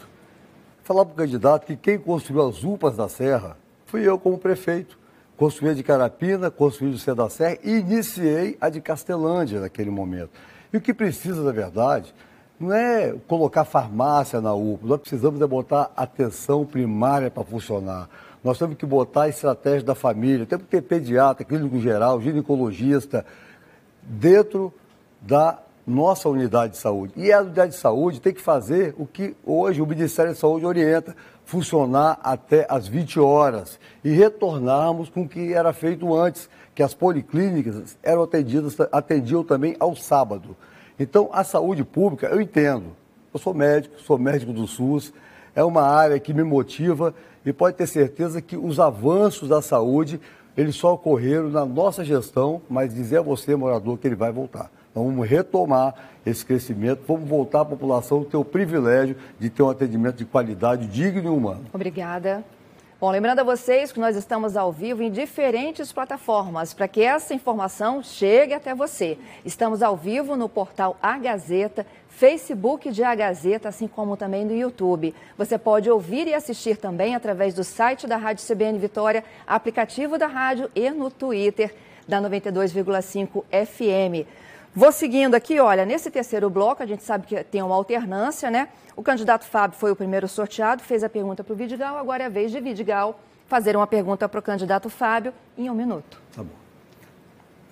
Falar para o candidato que quem construiu as UPAs da Serra fui eu como prefeito. Construí a de Carapina, construí o C da Serra e iniciei a de Castelândia naquele momento. E o que precisa, na verdade, não é colocar farmácia na UPA, nós precisamos é botar atenção primária para funcionar. Nós temos que botar a estratégia da família, temos que ter pediatra, clínico geral, ginecologista, dentro da nossa unidade de saúde. E a unidade de saúde tem que fazer o que hoje o Ministério da Saúde orienta, funcionar até as 20 horas e retornarmos com o que era feito antes, que as policlínicas eram atendidas, atendiam também ao sábado. Então, a saúde pública, eu entendo. Eu sou médico, sou médico do SUS, é uma área que me motiva e pode ter certeza que os avanços da saúde, eles só ocorreram na nossa gestão, mas dizer a você, morador, que ele vai voltar. Então, vamos retomar esse crescimento, vamos voltar à população ter o privilégio de ter um atendimento de qualidade digno e humano. Obrigada. Bom, lembrando a vocês que nós estamos ao vivo em diferentes plataformas para que essa informação chegue até você. Estamos ao vivo no portal A Gazeta, Facebook de A Gazeta, assim como também no YouTube. Você pode ouvir e assistir também através do site da Rádio CBN Vitória, aplicativo da rádio e no Twitter da 92,5 FM. Vou seguindo aqui, olha, nesse terceiro bloco, a gente sabe que tem uma alternância, né? O candidato Fábio foi o primeiro sorteado, fez a pergunta para o Vidigal, agora é a vez de Vidigal fazer uma pergunta para o candidato Fábio em um minuto. Tá bom.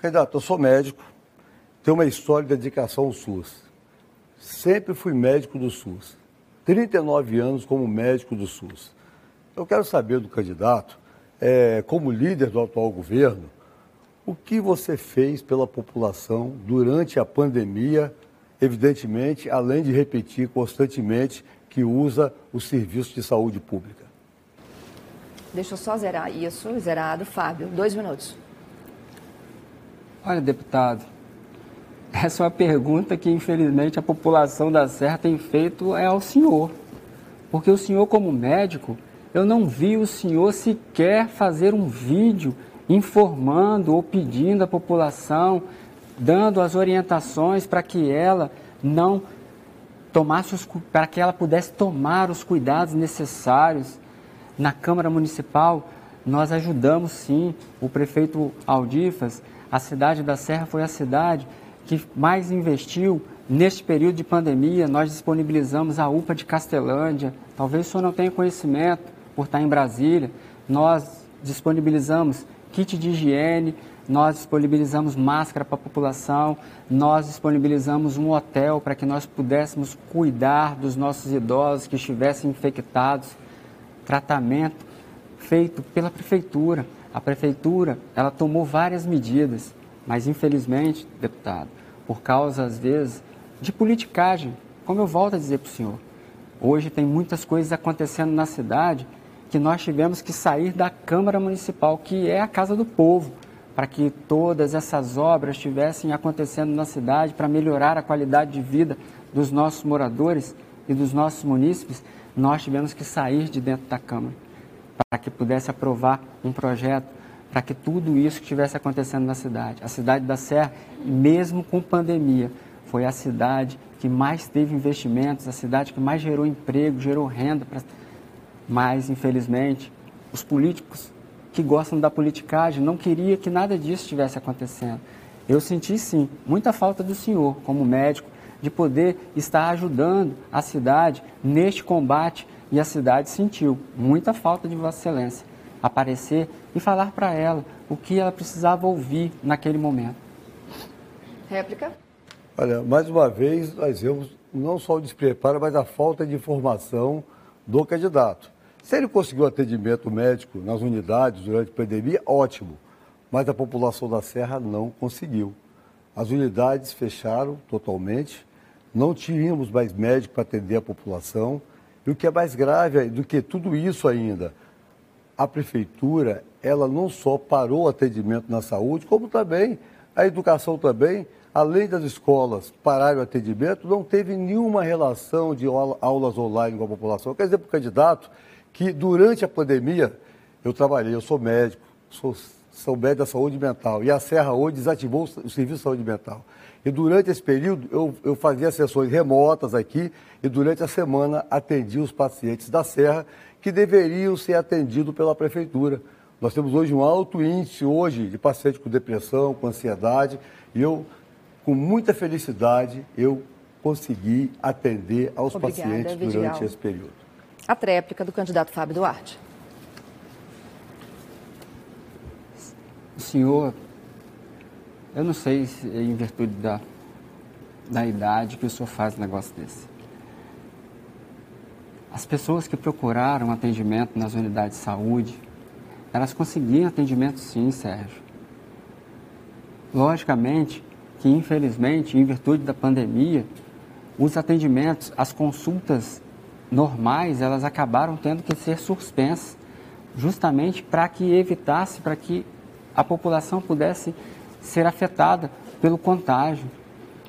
Candidato, eu sou médico, tenho uma história de dedicação ao SUS. Sempre fui médico do SUS. 39 anos como médico do SUS. Eu quero saber do candidato, é, como líder do atual governo, o que você fez pela população durante a pandemia evidentemente, além de repetir constantemente que usa o serviço de saúde pública. Deixa eu só zerar isso, zerado. Fábio, dois minutos. Olha, deputado, essa é uma pergunta que, infelizmente, a população da Serra tem feito é ao senhor. Porque o senhor, como médico, eu não vi o senhor sequer fazer um vídeo informando ou pedindo à população dando as orientações para que ela não tomasse os, para que ela pudesse tomar os cuidados necessários. Na Câmara Municipal, nós ajudamos sim o prefeito Aldifas. A cidade da Serra foi a cidade que mais investiu neste período de pandemia. Nós disponibilizamos a UPA de Castelândia. Talvez o senhor não tenha conhecimento por estar em Brasília. Nós disponibilizamos kit de higiene, nós disponibilizamos máscara para a população, nós disponibilizamos um hotel para que nós pudéssemos cuidar dos nossos idosos que estivessem infectados, tratamento feito pela prefeitura. A prefeitura, ela tomou várias medidas, mas infelizmente, deputado, por causa às vezes de politicagem, como eu volto a dizer para o senhor, hoje tem muitas coisas acontecendo na cidade que nós tivemos que sair da Câmara Municipal, que é a casa do povo para que todas essas obras estivessem acontecendo na cidade para melhorar a qualidade de vida dos nossos moradores e dos nossos munícipes, nós tivemos que sair de dentro da Câmara para que pudesse aprovar um projeto para que tudo isso estivesse acontecendo na cidade. A cidade da Serra, mesmo com pandemia, foi a cidade que mais teve investimentos, a cidade que mais gerou emprego, gerou renda. Pra... Mas, infelizmente, os políticos que gostam da politicagem, não queria que nada disso estivesse acontecendo. Eu senti sim muita falta do senhor, como médico, de poder estar ajudando a cidade neste combate e a cidade sentiu muita falta de Vossa Excelência aparecer e falar para ela o que ela precisava ouvir naquele momento. Réplica? Olha, mais uma vez nós vemos não só o despreparo, mas a falta de informação do candidato. Se ele conseguiu atendimento médico nas unidades durante a pandemia, ótimo. Mas a população da Serra não conseguiu. As unidades fecharam totalmente, não tínhamos mais médico para atender a população. E o que é mais grave do que tudo isso ainda, a prefeitura, ela não só parou o atendimento na saúde, como também a educação também, além das escolas pararem o atendimento, não teve nenhuma relação de aulas online com a população. Quer dizer, para o candidato, que durante a pandemia eu trabalhei, eu sou médico, sou, sou médico da saúde mental, e a Serra hoje desativou o serviço de saúde mental. E durante esse período eu, eu fazia sessões remotas aqui e durante a semana atendia os pacientes da Serra que deveriam ser atendidos pela prefeitura. Nós temos hoje um alto índice hoje de pacientes com depressão, com ansiedade, e eu, com muita felicidade, eu consegui atender aos Obrigada, pacientes durante esse período. A tréplica do candidato Fábio Duarte. Senhor, eu não sei se é em virtude da, da idade que o senhor faz um negócio desse. As pessoas que procuraram atendimento nas unidades de saúde, elas conseguiam atendimento sim, Sérgio. Logicamente que, infelizmente, em virtude da pandemia, os atendimentos, as consultas normais, elas acabaram tendo que ser suspensas, justamente para que evitasse, para que a população pudesse ser afetada pelo contágio.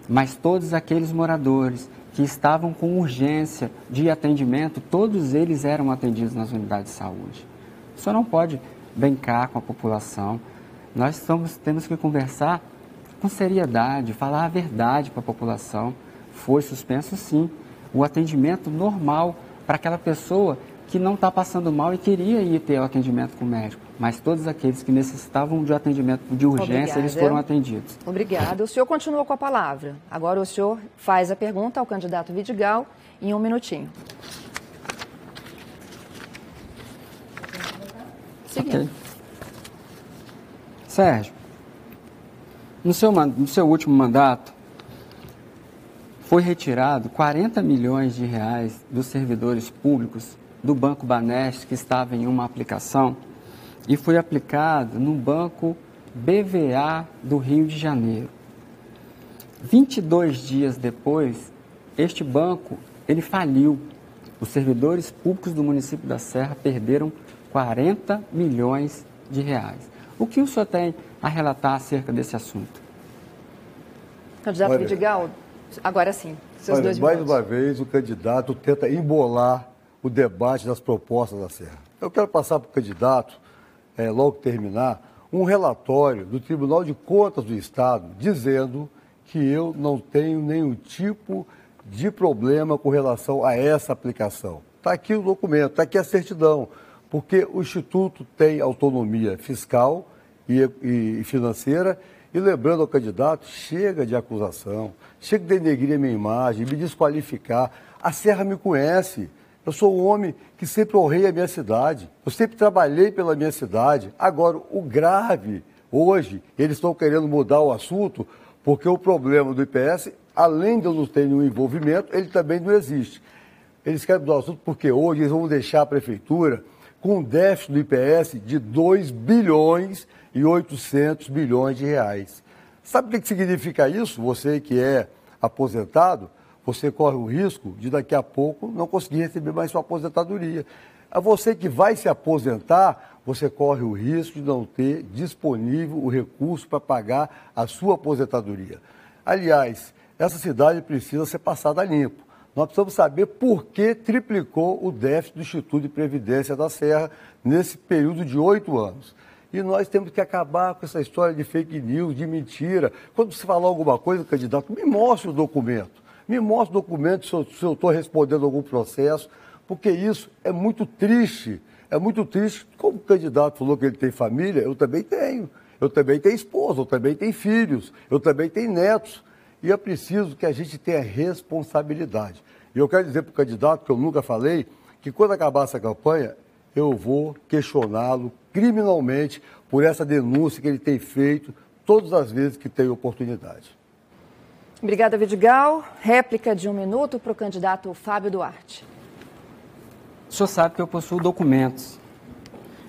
Mas todos aqueles moradores que estavam com urgência de atendimento, todos eles eram atendidos nas unidades de saúde. Senhor não pode brincar com a população. Nós estamos, temos que conversar com seriedade, falar a verdade para a população. Foi suspenso, sim, o atendimento normal para aquela pessoa que não está passando mal e queria ir ter o atendimento com o médico. Mas todos aqueles que necessitavam de atendimento de urgência, Obrigada. eles foram atendidos. Obrigada. O senhor continua com a palavra. Agora o senhor faz a pergunta ao candidato Vidigal em um minutinho. Seguindo. Okay. Sérgio, no seu, no seu último mandato, foi retirado 40 milhões de reais dos servidores públicos do Banco Banestes, que estava em uma aplicação, e foi aplicado no Banco BVA do Rio de Janeiro. 22 dias depois, este banco ele faliu. Os servidores públicos do município da Serra perderam 40 milhões de reais. O que o senhor tem a relatar acerca desse assunto? Candidato Vidigal, agora sim, seus olha, dois Mais minutos. uma vez, o candidato tenta embolar o debate das propostas da Serra. Eu quero passar para o candidato, é, logo terminar, um relatório do Tribunal de Contas do Estado dizendo que eu não tenho nenhum tipo de problema com relação a essa aplicação. Está aqui o documento, está aqui a certidão, porque o Instituto tem autonomia fiscal e, e financeira e lembrando ao candidato, chega de acusação, chega de denegrir a minha imagem, me desqualificar. A Serra me conhece. Eu sou um homem que sempre honrei a minha cidade. Eu sempre trabalhei pela minha cidade. Agora, o grave, hoje, eles estão querendo mudar o assunto, porque o problema do IPS, além de eu não ter nenhum envolvimento, ele também não existe. Eles querem mudar o assunto porque hoje eles vão deixar a prefeitura com um déficit do IPS de 2 bilhões e 800 bilhões de reais. Sabe o que significa isso? Você que é aposentado, você corre o risco de daqui a pouco não conseguir receber mais sua aposentadoria. A você que vai se aposentar, você corre o risco de não ter disponível o recurso para pagar a sua aposentadoria. Aliás, essa cidade precisa ser passada limpo. Nós precisamos saber por que triplicou o déficit do Instituto de Previdência da Serra nesse período de oito anos. E nós temos que acabar com essa história de fake news, de mentira. Quando você falar alguma coisa, candidato, me mostre o documento. Me mostre o documento se eu estou respondendo algum processo, porque isso é muito triste. É muito triste. Como o candidato falou que ele tem família, eu também tenho. Eu também tenho esposa, eu também tenho filhos, eu também tenho netos. E é preciso que a gente tenha responsabilidade. E eu quero dizer para o candidato, que eu nunca falei, que quando acabar essa campanha, eu vou questioná-lo criminalmente por essa denúncia que ele tem feito todas as vezes que tem oportunidade. Obrigada, Vidigal. Réplica de um minuto para o candidato Fábio Duarte. O senhor sabe que eu possuo documentos.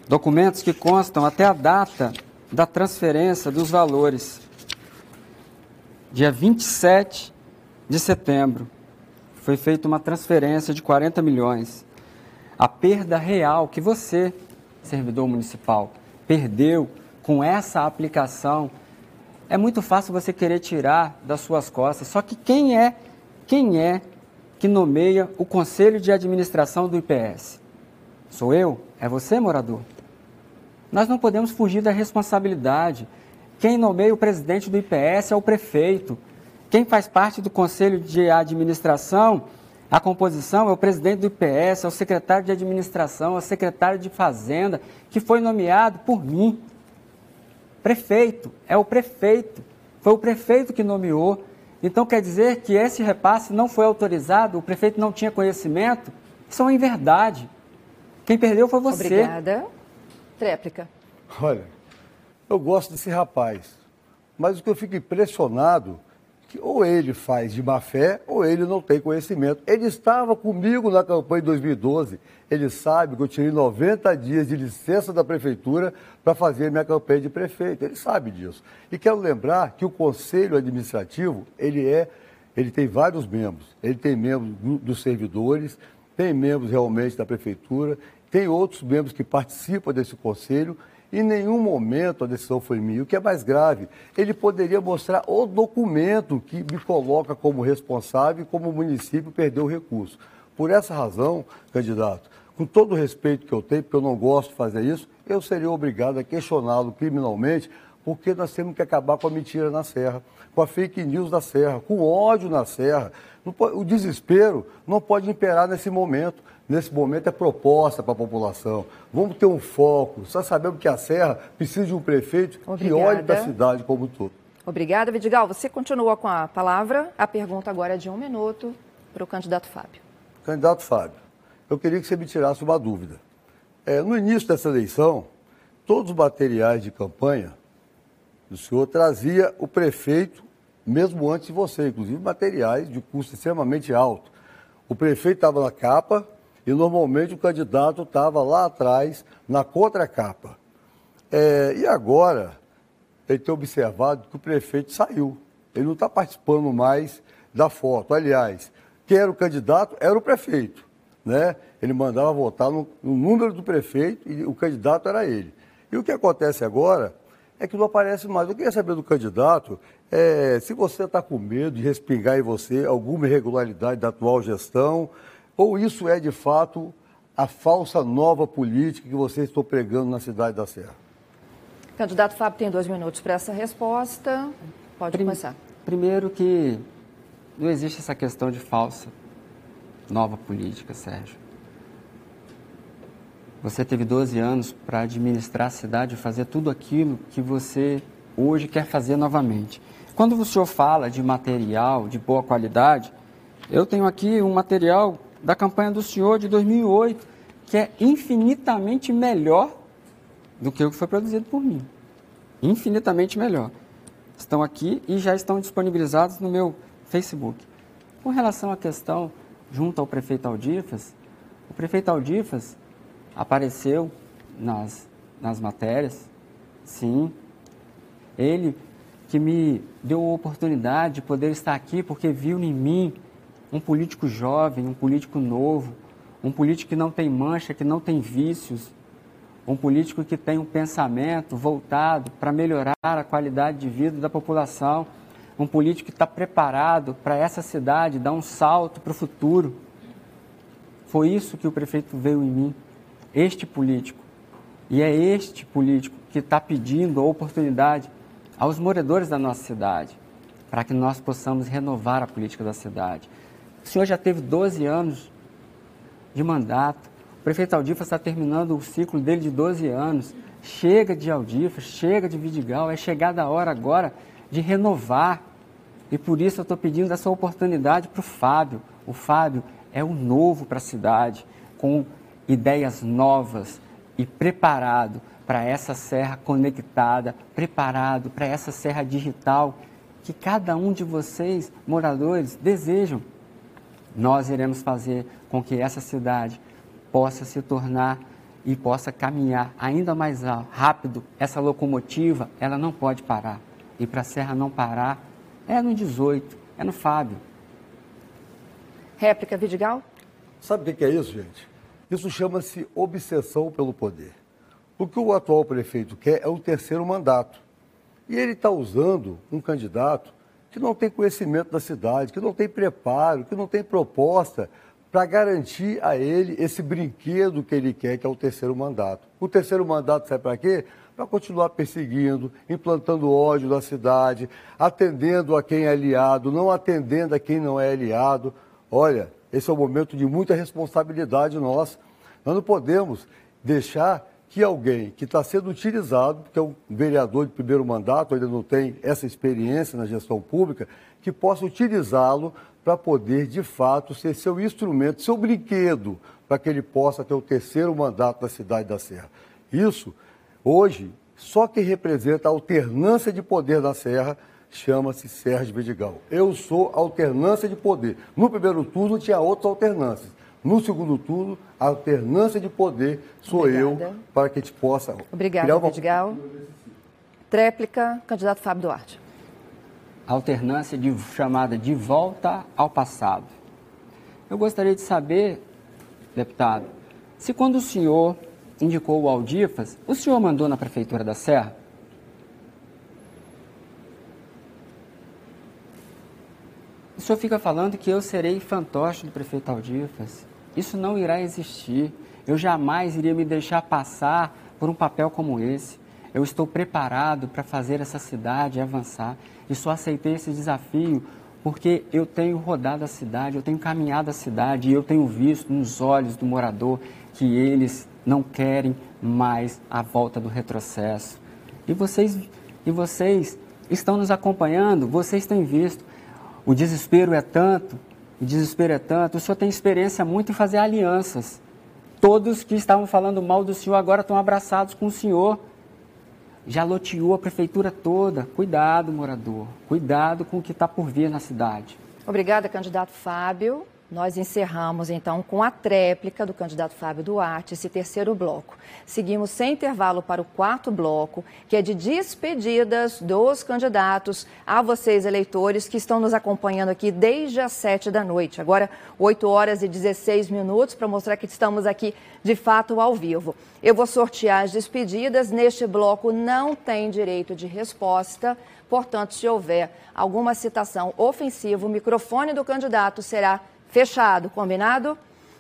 Documentos que constam até a data da transferência dos valores. Dia 27 de setembro, foi feita uma transferência de 40 milhões. A perda real que você, servidor municipal, perdeu com essa aplicação, é muito fácil você querer tirar das suas costas. Só que quem é, quem é que nomeia o conselho de administração do IPS? Sou eu? É você, morador? Nós não podemos fugir da responsabilidade. Quem nomeia o presidente do IPS é o prefeito. Quem faz parte do conselho de administração, a composição é o presidente do IPS, é o secretário de administração, é o secretário de fazenda, que foi nomeado por mim. Prefeito, é o prefeito. Foi o prefeito que nomeou. Então quer dizer que esse repasse não foi autorizado, o prefeito não tinha conhecimento? Isso é uma inverdade. Quem perdeu foi você. Obrigada. Tréplica. Olha, eu gosto desse rapaz, mas o que eu fico impressionado que ou ele faz de má fé ou ele não tem conhecimento. Ele estava comigo na campanha de 2012. Ele sabe que eu tirei 90 dias de licença da prefeitura para fazer minha campanha de prefeito. Ele sabe disso. E quero lembrar que o conselho administrativo, ele é, ele tem vários membros. Ele tem membros dos servidores, tem membros realmente da prefeitura, tem outros membros que participam desse conselho em nenhum momento a decisão foi minha. O que é mais grave, ele poderia mostrar o documento que me coloca como responsável e como o município perdeu o recurso. Por essa razão, candidato, com todo o respeito que eu tenho, porque eu não gosto de fazer isso, eu seria obrigado a questioná-lo criminalmente, porque nós temos que acabar com a mentira na Serra, com a fake news da Serra, com o ódio na Serra. O desespero não pode imperar nesse momento nesse momento é proposta para a população. Vamos ter um foco. Só sabemos que a Serra precisa de um prefeito Obrigada. que olhe para a cidade como um todo. Obrigada, Vidigal. Você continua com a palavra. A pergunta agora é de um minuto para o candidato Fábio. Candidato Fábio, eu queria que você me tirasse uma dúvida. É, no início dessa eleição, todos os materiais de campanha do senhor trazia o prefeito, mesmo antes de você, inclusive materiais de custo extremamente alto. O prefeito estava na capa, e normalmente o candidato estava lá atrás, na contracapa. É, e agora, ele tem observado que o prefeito saiu. Ele não está participando mais da foto. Aliás, quem era o candidato era o prefeito. Né? Ele mandava votar no, no número do prefeito e o candidato era ele. E o que acontece agora é que não aparece mais. Eu queria saber do candidato é, se você está com medo de respingar em você alguma irregularidade da atual gestão, ou isso é, de fato, a falsa nova política que vocês estão pregando na cidade da Serra? Candidato Fábio tem dois minutos para essa resposta. Pode Prim começar. Primeiro que não existe essa questão de falsa nova política, Sérgio. Você teve 12 anos para administrar a cidade e fazer tudo aquilo que você hoje quer fazer novamente. Quando o senhor fala de material de boa qualidade, eu tenho aqui um material da campanha do senhor de 2008, que é infinitamente melhor do que o que foi produzido por mim. Infinitamente melhor. Estão aqui e já estão disponibilizados no meu Facebook. Com relação à questão junto ao prefeito Aldifas, o prefeito Aldifas apareceu nas, nas matérias, sim. Ele que me deu a oportunidade de poder estar aqui porque viu em mim um político jovem, um político novo, um político que não tem mancha, que não tem vícios, um político que tem um pensamento voltado para melhorar a qualidade de vida da população, um político que está preparado para essa cidade dar um salto para o futuro. Foi isso que o prefeito veio em mim, este político. E é este político que está pedindo a oportunidade aos moradores da nossa cidade, para que nós possamos renovar a política da cidade. O senhor já teve 12 anos de mandato. O prefeito Aldifa está terminando o ciclo dele de 12 anos. Chega de Aldifa, chega de Vidigal. É chegada a hora agora de renovar. E por isso eu estou pedindo essa oportunidade para o Fábio. O Fábio é o novo para a cidade, com ideias novas e preparado para essa serra conectada, preparado para essa serra digital que cada um de vocês, moradores, desejam nós iremos fazer com que essa cidade possa se tornar e possa caminhar ainda mais rápido. Essa locomotiva, ela não pode parar. E para a Serra não parar, é no 18, é no Fábio. Réplica, Vidigal? Sabe o que é isso, gente? Isso chama-se obsessão pelo poder. O que o atual prefeito quer é o terceiro mandato. E ele está usando um candidato que não tem conhecimento da cidade, que não tem preparo, que não tem proposta para garantir a ele esse brinquedo que ele quer, que é o terceiro mandato. O terceiro mandato serve para quê? Para continuar perseguindo, implantando ódio na cidade, atendendo a quem é aliado, não atendendo a quem não é aliado. Olha, esse é um momento de muita responsabilidade nossa. Nós não podemos deixar que alguém que está sendo utilizado, que é um vereador de primeiro mandato, ainda não tem essa experiência na gestão pública, que possa utilizá-lo para poder, de fato, ser seu instrumento, seu brinquedo, para que ele possa ter o terceiro mandato da cidade da Serra. Isso, hoje, só quem representa a alternância de poder da Serra chama-se Sérgio Vidigal. Eu sou alternância de poder. No primeiro turno tinha outras alternâncias. No segundo turno, a alternância de poder sou Obrigada. eu, para que a gente possa. Obrigada, uma... Vidigal. Tréplica, candidato Fábio Duarte. Alternância de, chamada de volta ao passado. Eu gostaria de saber, deputado, se quando o senhor indicou o Aldifas, o senhor mandou na Prefeitura da Serra? O senhor fica falando que eu serei fantoche do prefeito Aldifas. Isso não irá existir. Eu jamais iria me deixar passar por um papel como esse. Eu estou preparado para fazer essa cidade avançar e só aceitei esse desafio porque eu tenho rodado a cidade, eu tenho caminhado a cidade e eu tenho visto nos olhos do morador que eles não querem mais a volta do retrocesso. E vocês, e vocês estão nos acompanhando, vocês têm visto. O desespero é tanto o desespero é tanto. O senhor tem experiência muito em fazer alianças. Todos que estavam falando mal do senhor agora estão abraçados com o senhor. Já loteou a prefeitura toda. Cuidado, morador. Cuidado com o que está por vir na cidade. Obrigada, candidato Fábio. Nós encerramos então com a tréplica do candidato Fábio Duarte, esse terceiro bloco. Seguimos sem intervalo para o quarto bloco, que é de despedidas dos candidatos a vocês, eleitores, que estão nos acompanhando aqui desde as sete da noite. Agora, 8 horas e 16 minutos, para mostrar que estamos aqui de fato ao vivo. Eu vou sortear as despedidas. Neste bloco não tem direito de resposta. Portanto, se houver alguma citação ofensiva, o microfone do candidato será Fechado, combinado?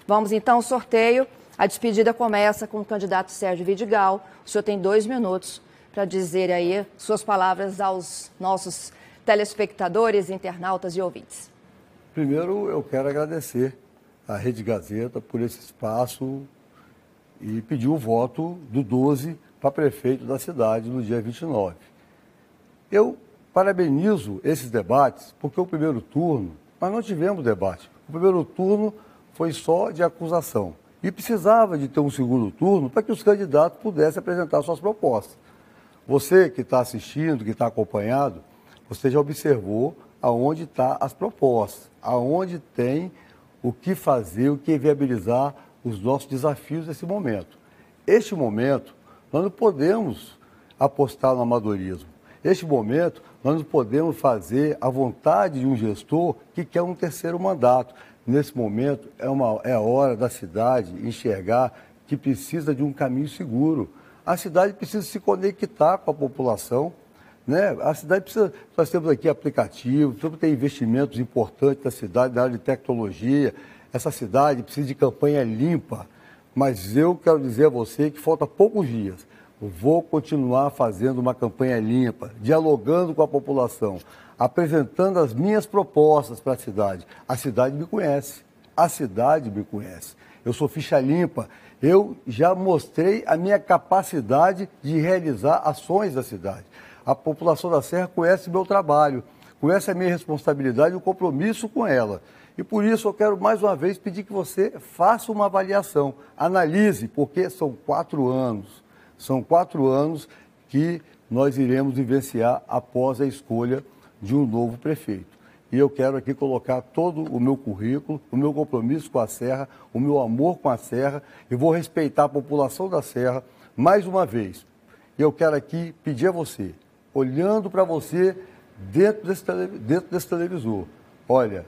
Vamos então ao sorteio. A despedida começa com o candidato Sérgio Vidigal. O senhor tem dois minutos para dizer aí suas palavras aos nossos telespectadores, internautas e ouvintes. Primeiro, eu quero agradecer à Rede Gazeta por esse espaço e pedir o voto do 12 para prefeito da cidade no dia 29. Eu parabenizo esses debates porque o primeiro turno nós não tivemos debate. O primeiro turno foi só de acusação. E precisava de ter um segundo turno para que os candidatos pudessem apresentar suas propostas. Você que está assistindo, que está acompanhado, você já observou aonde estão tá as propostas, aonde tem o que fazer, o que viabilizar os nossos desafios nesse momento. Este momento, nós não podemos apostar no amadorismo. Este momento, nós não podemos fazer a vontade de um gestor que quer um terceiro mandato. Nesse momento, é, uma, é a hora da cidade enxergar que precisa de um caminho seguro. A cidade precisa se conectar com a população. Né? A cidade precisa. Nós temos aqui aplicativos, temos ter investimentos importantes da cidade, na área de tecnologia. Essa cidade precisa de campanha limpa. Mas eu quero dizer a você que falta poucos dias Vou continuar fazendo uma campanha limpa, dialogando com a população, apresentando as minhas propostas para a cidade. A cidade me conhece, a cidade me conhece. Eu sou ficha limpa, eu já mostrei a minha capacidade de realizar ações da cidade. A população da Serra conhece meu trabalho, conhece a minha responsabilidade e o compromisso com ela. E por isso eu quero mais uma vez pedir que você faça uma avaliação, analise, porque são quatro anos são quatro anos que nós iremos vivenciar após a escolha de um novo prefeito. E eu quero aqui colocar todo o meu currículo, o meu compromisso com a Serra, o meu amor com a Serra, e vou respeitar a população da Serra mais uma vez. E eu quero aqui pedir a você, olhando para você dentro desse, dentro desse televisor, olha,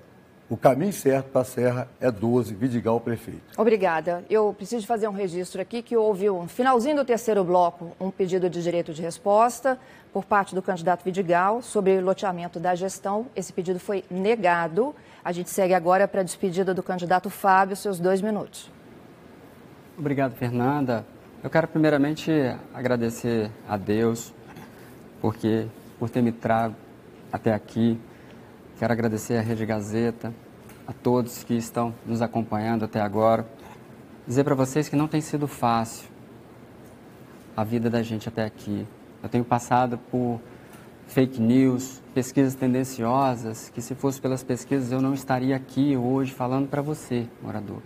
O caminho certo para a Serra é 12, Vidigal Prefeito. Obrigada. Eu preciso fazer um registro aqui que houve um finalzinho do terceiro bloco, um pedido de direito de resposta por parte do candidato Vidigal sobre loteamento da gestão. Esse pedido foi negado. A gente segue agora para a despedida do candidato Fábio, seus dois minutos. Obrigado, Fernanda. Eu quero primeiramente agradecer a Deus porque por ter me trago até aqui. Quero agradecer à Rede Gazeta, a todos que estão nos acompanhando até agora. Dizer para vocês que não tem sido fácil a vida da gente até aqui. Eu tenho passado por fake news, pesquisas tendenciosas, que se fosse pelas pesquisas eu não estaria aqui hoje falando para você, morador.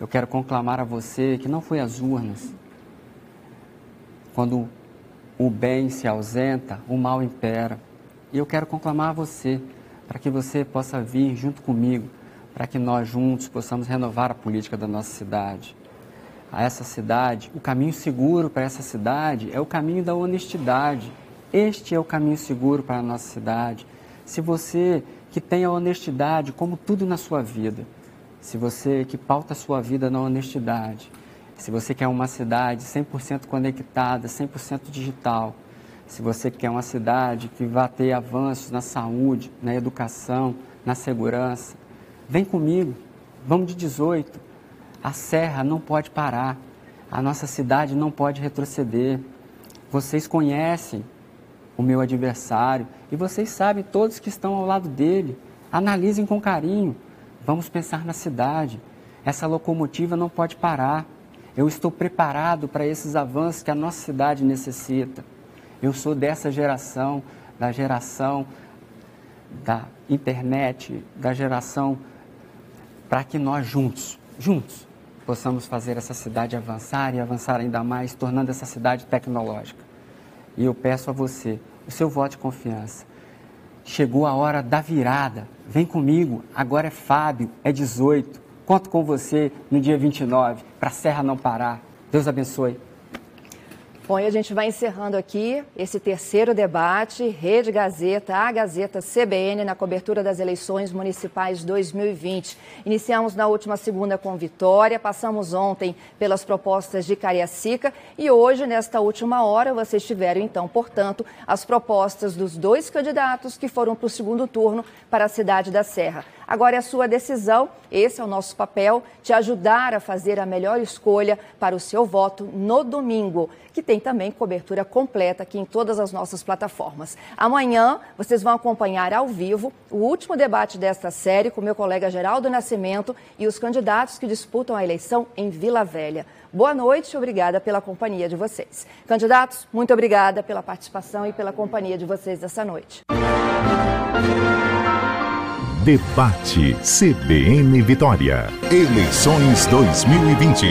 Eu quero conclamar a você que não foi às urnas. Quando o bem se ausenta, o mal impera. E eu quero conclamar a você para que você possa vir junto comigo, para que nós juntos possamos renovar a política da nossa cidade. A essa cidade, o caminho seguro para essa cidade é o caminho da honestidade. Este é o caminho seguro para a nossa cidade. Se você que tem a honestidade como tudo na sua vida, se você que pauta a sua vida na honestidade, se você quer uma cidade 100% conectada, 100% digital, se você quer uma cidade que vá ter avanços na saúde, na educação, na segurança, vem comigo. Vamos de 18. A serra não pode parar. A nossa cidade não pode retroceder. Vocês conhecem o meu adversário e vocês sabem todos que estão ao lado dele. Analisem com carinho. Vamos pensar na cidade. Essa locomotiva não pode parar. Eu estou preparado para esses avanços que a nossa cidade necessita. Eu sou dessa geração, da geração da internet, da geração para que nós juntos, juntos, possamos fazer essa cidade avançar e avançar ainda mais, tornando essa cidade tecnológica. E eu peço a você o seu voto de confiança. Chegou a hora da virada. Vem comigo. Agora é Fábio, é 18. Conto com você no dia 29 para a Serra não parar. Deus abençoe. Bom, e a gente vai encerrando aqui esse terceiro debate, Rede Gazeta, a Gazeta CBN, na cobertura das eleições municipais 2020. Iniciamos na última segunda com Vitória, passamos ontem pelas propostas de Cariacica e hoje, nesta última hora, vocês tiveram, então, portanto, as propostas dos dois candidatos que foram para o segundo turno para a cidade da Serra. Agora é a sua decisão, esse é o nosso papel, te ajudar a fazer a melhor escolha para o seu voto no domingo, que tem também cobertura completa aqui em todas as nossas plataformas. Amanhã vocês vão acompanhar ao vivo o último debate desta série com meu colega Geraldo Nascimento e os candidatos que disputam a eleição em Vila Velha. Boa noite, obrigada pela companhia de vocês. Candidatos, muito obrigada pela participação e pela companhia de vocês essa noite. Debate CBN Vitória. Eleições 2020.